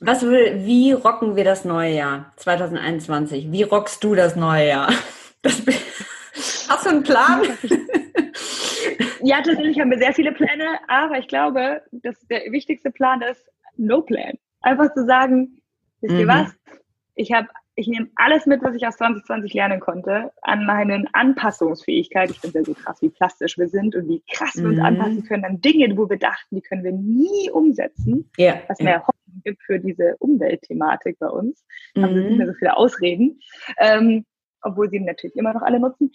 [SPEAKER 1] Was will, wie rocken wir das neue Jahr 2021? Wie rockst du das neue Jahr? Das, [LAUGHS] hast du einen Plan? [LAUGHS]
[SPEAKER 6] Ja, tatsächlich haben wir sehr viele Pläne, aber ich glaube, dass der wichtigste Plan ist No Plan. Einfach zu sagen, wisst ihr mhm. was? Ich habe, ich nehme alles mit, was ich aus 2020 lernen konnte, an meinen Anpassungsfähigkeit. Ich finde ja so krass, wie plastisch wir sind und wie krass wir uns mhm. anpassen können an Dinge, wo wir dachten, die können wir nie umsetzen. Ja. Was mehr Hoffnung gibt für diese Umweltthematik bei uns. Mhm. Haben wir nicht mehr so viele Ausreden. Ähm, obwohl sie natürlich immer noch alle nutzen,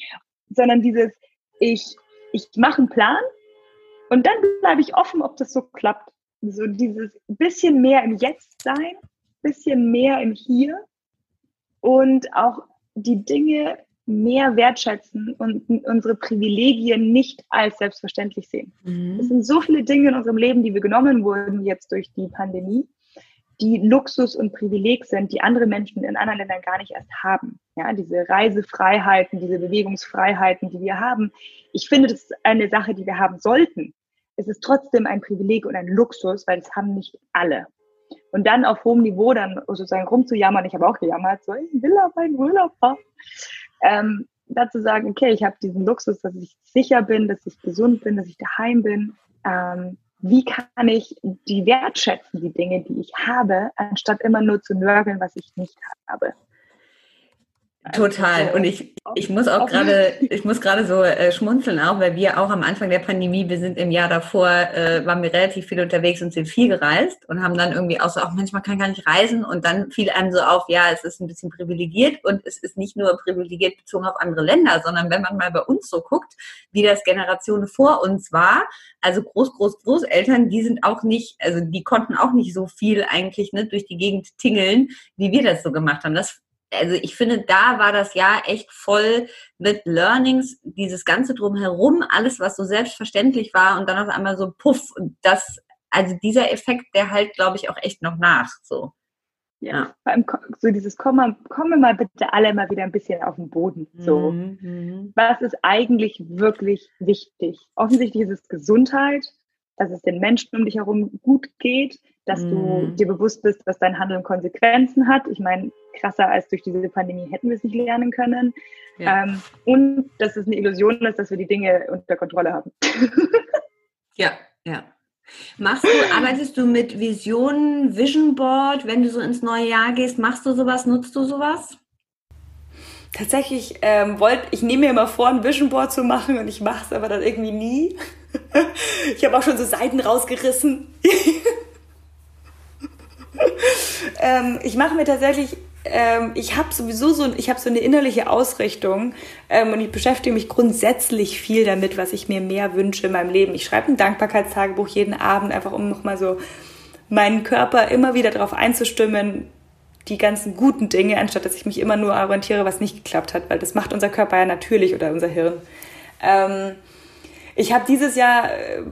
[SPEAKER 6] sondern dieses, ich ich mache einen Plan und dann bleibe ich offen, ob das so klappt. So dieses bisschen mehr im Jetzt sein, bisschen mehr im Hier und auch die Dinge mehr wertschätzen und unsere Privilegien nicht als selbstverständlich sehen. Mhm. Es sind so viele Dinge in unserem Leben, die wir genommen wurden jetzt durch die Pandemie, die Luxus und Privileg sind, die andere Menschen in anderen Ländern gar nicht erst haben. Ja, diese Reisefreiheiten, diese Bewegungsfreiheiten, die wir haben. Ich finde, das ist eine Sache, die wir haben sollten. Es ist trotzdem ein Privileg und ein Luxus, weil es haben nicht alle. Und dann auf hohem Niveau dann sozusagen rumzujammern, ich habe auch gejammert, so, ich will auf einen Urlaub fahren. Ähm, dazu sagen, okay, ich habe diesen Luxus, dass ich sicher bin, dass ich gesund bin, dass ich daheim bin. Ähm, wie kann ich die wertschätzen, die Dinge, die ich habe, anstatt immer nur zu nörgeln, was ich nicht habe.
[SPEAKER 1] Total. Und ich, ich muss auch gerade, ich muss gerade so äh, schmunzeln auch, weil wir auch am Anfang der Pandemie, wir sind im Jahr davor, äh, waren wir relativ viel unterwegs und sind viel gereist und haben dann irgendwie auch so, auch manchmal kann gar nicht reisen und dann fiel einem so auf, ja, es ist ein bisschen privilegiert und es ist nicht nur privilegiert bezogen auf andere Länder, sondern wenn man mal bei uns so guckt, wie das Generationen vor uns war, also Groß, Groß, Großeltern, die sind auch nicht, also die konnten auch nicht so viel eigentlich ne, durch die Gegend tingeln, wie wir das so gemacht haben. Das also ich finde, da war das Jahr echt voll mit Learnings, dieses Ganze drumherum, alles, was so selbstverständlich war und dann auf einmal so puff, das, also dieser Effekt, der halt, glaube ich, auch echt noch nach, so.
[SPEAKER 7] Ja. Vor allem so dieses kommen, kommen mal bitte alle mal wieder ein bisschen auf den Boden. So. Mhm, mhm. Was ist eigentlich wirklich wichtig? Offensichtlich ist es Gesundheit, dass es den Menschen um dich herum gut geht, dass mhm. du dir bewusst bist, dass dein Handeln Konsequenzen hat. Ich meine, krasser als durch diese Pandemie hätten wir es nicht lernen können. Ja. Ähm, und dass es eine Illusion ist, dass wir die Dinge unter Kontrolle haben. [LAUGHS]
[SPEAKER 1] ja, ja. Machst du, arbeitest du mit Visionen, Vision Board, wenn du so ins neue Jahr gehst? Machst du sowas? Nutzt du sowas?
[SPEAKER 2] Tatsächlich ähm, wollte ich nehme mir immer vor, ein Vision Board zu machen und ich mache es aber dann irgendwie nie. Ich habe auch schon so Seiten rausgerissen. ähm, ich mache mir tatsächlich ähm, ich habe sowieso so, ich habe so eine innerliche Ausrichtung ähm, und ich beschäftige mich grundsätzlich viel damit, was ich mir mehr wünsche in meinem Leben. Ich schreibe ein Dankbarkeitstagebuch jeden Abend, einfach um nochmal so meinen Körper immer wieder darauf einzustimmen, die ganzen guten Dinge, anstatt dass ich mich immer nur orientiere, was nicht geklappt hat, weil das macht unser Körper ja natürlich oder unser Hirn. Ich habe dieses Jahr äh,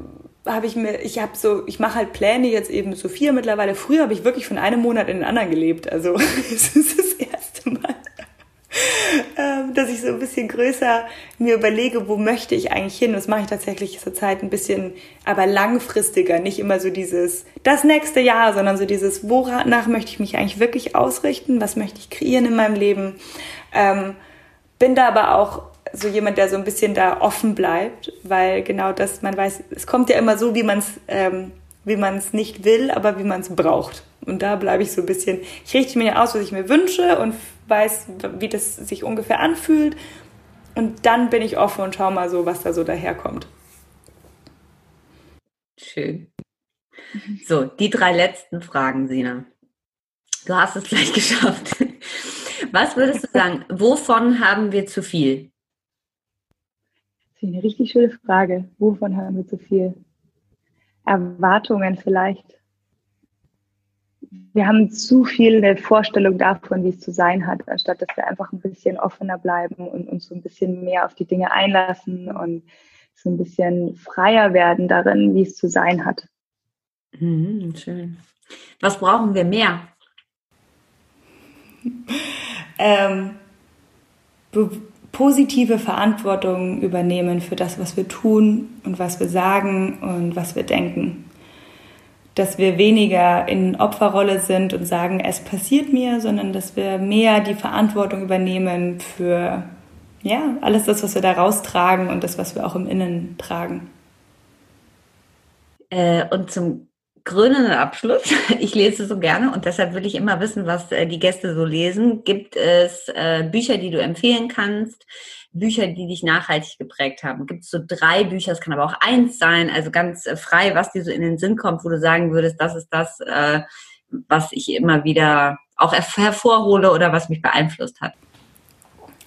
[SPEAKER 2] habe ich mir, ich habe so, ich mache halt Pläne jetzt eben so vier mittlerweile. Früher habe ich wirklich von einem Monat in den anderen gelebt. Also [LAUGHS] es ist das erste Mal, [LAUGHS] ähm, dass ich so ein bisschen größer mir überlege, wo möchte ich eigentlich hin. Das mache ich tatsächlich zur Zeit ein bisschen, aber langfristiger. Nicht immer so dieses, das nächste Jahr, sondern so dieses, wonach möchte ich mich eigentlich wirklich ausrichten? Was möchte ich kreieren in meinem Leben? Ähm, bin da aber auch so jemand, der so ein bisschen da offen bleibt, weil genau das, man weiß, es kommt ja immer so, wie man es ähm, nicht will, aber wie man es braucht. Und da bleibe ich so ein bisschen, ich richte mir aus, was ich mir wünsche und weiß, wie das sich ungefähr anfühlt. Und dann bin ich offen und schaue mal so, was da so daherkommt.
[SPEAKER 1] Schön. So, die drei letzten Fragen, Sina. Du hast es gleich [LAUGHS] geschafft. Was würdest du sagen, wovon haben wir zu viel?
[SPEAKER 7] Das ist eine richtig schöne Frage. Wovon haben wir zu viel? Erwartungen vielleicht. Wir haben zu viel eine Vorstellung davon, wie es zu sein hat, anstatt dass wir einfach ein bisschen offener bleiben und uns so ein bisschen mehr auf die Dinge einlassen und so ein bisschen freier werden darin, wie es zu sein hat.
[SPEAKER 1] Mhm, schön. Was brauchen wir mehr?
[SPEAKER 2] ähm, positive Verantwortung übernehmen für das, was wir tun und was wir sagen und was wir denken. Dass wir weniger in Opferrolle sind und sagen, es passiert mir, sondern dass wir mehr die Verantwortung übernehmen für ja, alles das, was wir da raustragen und das, was wir auch im Innen tragen.
[SPEAKER 1] Äh, und zum krönenden Abschluss. [LAUGHS] Ich lese so gerne und deshalb will ich immer wissen, was äh, die Gäste so lesen. Gibt es äh, Bücher, die du empfehlen kannst? Bücher, die dich nachhaltig geprägt haben? Gibt es so drei Bücher? Es kann aber auch eins sein, also ganz äh, frei, was dir so in den Sinn kommt, wo du sagen würdest, das ist das, was ich immer wieder auch hervorhole oder was mich beeinflusst hat.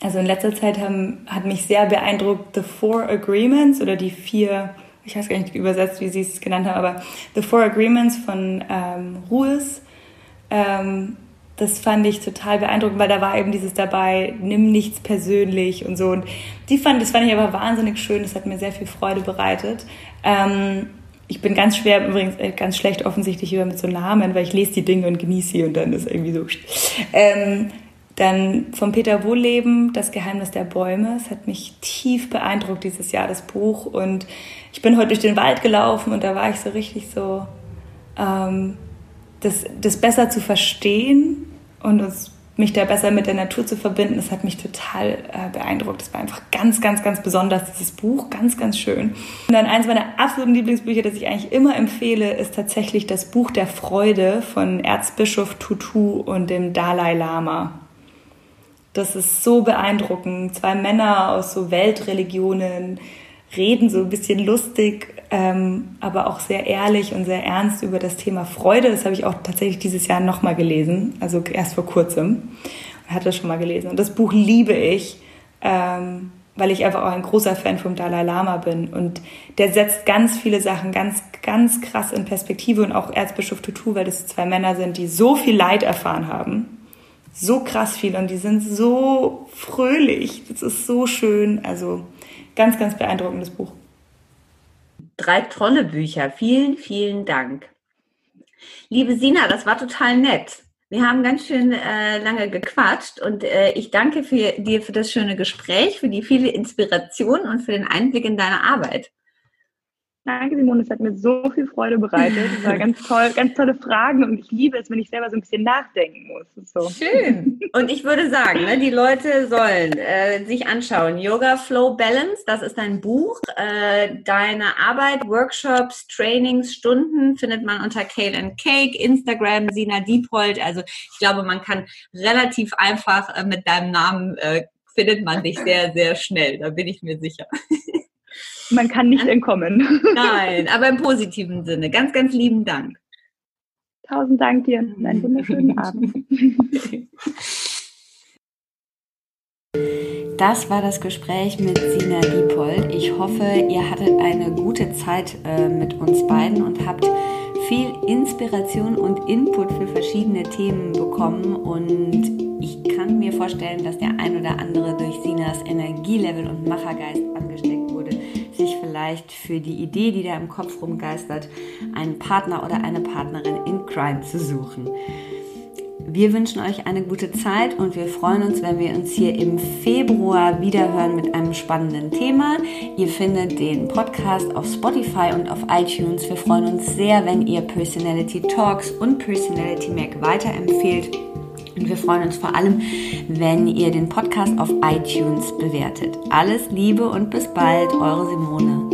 [SPEAKER 2] Also in letzter Zeit haben, hat mich sehr beeindruckt The Four Agreements oder die vier ich weiß gar nicht übersetzt, wie sie es genannt haben, aber The Four Agreements von ähm, Ruhes. Ähm, das fand ich total beeindruckend, weil da war eben dieses dabei, nimm nichts persönlich und so. Und die fand, das fand ich aber wahnsinnig schön, das hat mir sehr viel Freude bereitet. Ähm, ich bin ganz schwer, übrigens äh, ganz schlecht offensichtlich über mit so Namen, weil ich lese die Dinge und genieße sie und dann ist irgendwie so. Ähm, dann von Peter Wohlleben, Das Geheimnis der Bäume. Es hat mich tief beeindruckt dieses Jahr, das Buch. Und ich bin heute durch den Wald gelaufen und da war ich so richtig so, ähm, das, das besser zu verstehen und uns, mich da besser mit der Natur zu verbinden, das hat mich total äh, beeindruckt. Das war einfach ganz, ganz, ganz besonders, dieses Buch, ganz, ganz schön. Und dann eins meiner absoluten Lieblingsbücher, das ich eigentlich immer empfehle, ist tatsächlich das Buch der Freude von Erzbischof Tutu und dem Dalai Lama. Das ist so beeindruckend. Zwei Männer aus so Weltreligionen reden so ein bisschen lustig, ähm, aber auch sehr ehrlich und sehr ernst über das Thema Freude. Das habe ich auch tatsächlich dieses Jahr nochmal gelesen, also erst vor kurzem. Ich hatte das schon mal gelesen. Und das Buch liebe ich, ähm, weil ich einfach auch ein großer Fan vom Dalai Lama bin. Und der setzt ganz viele Sachen ganz, ganz krass in Perspektive und auch Erzbischof Tutu, weil das zwei Männer sind, die so viel Leid erfahren haben
[SPEAKER 3] so krass viel und die sind so fröhlich. Das ist so schön. Also ganz, ganz beeindruckendes Buch.
[SPEAKER 1] Drei tolle Bücher. Vielen, vielen Dank. Liebe Sina, das war total nett. Wir haben ganz schön äh, lange gequatscht und äh, ich danke für, dir für das schöne Gespräch, für die viele Inspiration und für den Einblick in deine Arbeit.
[SPEAKER 2] Danke, Simone. Es hat mir so viel Freude bereitet. Es war [LAUGHS] ganz toll, ganz tolle Fragen und ich liebe es, wenn ich selber so ein bisschen nachdenken muss. So.
[SPEAKER 1] Schön. Und ich würde sagen, ne, die Leute sollen äh, sich anschauen. Yoga Flow Balance, das ist dein Buch. Äh, deine Arbeit, Workshops, Trainings, Stunden findet man unter Kale and Cake, Instagram, Sina Diepold. Also ich glaube, man kann relativ einfach äh, mit deinem Namen äh, findet man dich sehr, sehr schnell. Da bin ich mir sicher. [LAUGHS]
[SPEAKER 2] Man kann nicht entkommen. [LAUGHS]
[SPEAKER 1] Nein, aber im positiven Sinne. Ganz, ganz lieben Dank.
[SPEAKER 2] Tausend Dank dir und [LAUGHS] einen wunderschönen Abend.
[SPEAKER 1] Das war das Gespräch mit Sina Diepold. Ich hoffe, ihr hattet eine gute Zeit äh, mit uns beiden und habt viel Inspiration und Input für verschiedene Themen bekommen. Und ich kann mir vorstellen, dass der ein oder andere durch Sinas Energielevel und Machergeist angesteckt sich vielleicht für die Idee, die da im Kopf rumgeistert, einen Partner oder eine Partnerin in Crime zu suchen. Wir wünschen euch eine gute Zeit und wir freuen uns, wenn wir uns hier im Februar wiederhören mit einem spannenden Thema. Ihr findet den Podcast auf Spotify und auf iTunes. Wir freuen uns sehr, wenn ihr Personality Talks und Personality Mac weiterempfehlt. Und wir freuen uns vor allem, wenn ihr den Podcast auf iTunes bewertet. Alles Liebe und bis bald, eure Simone.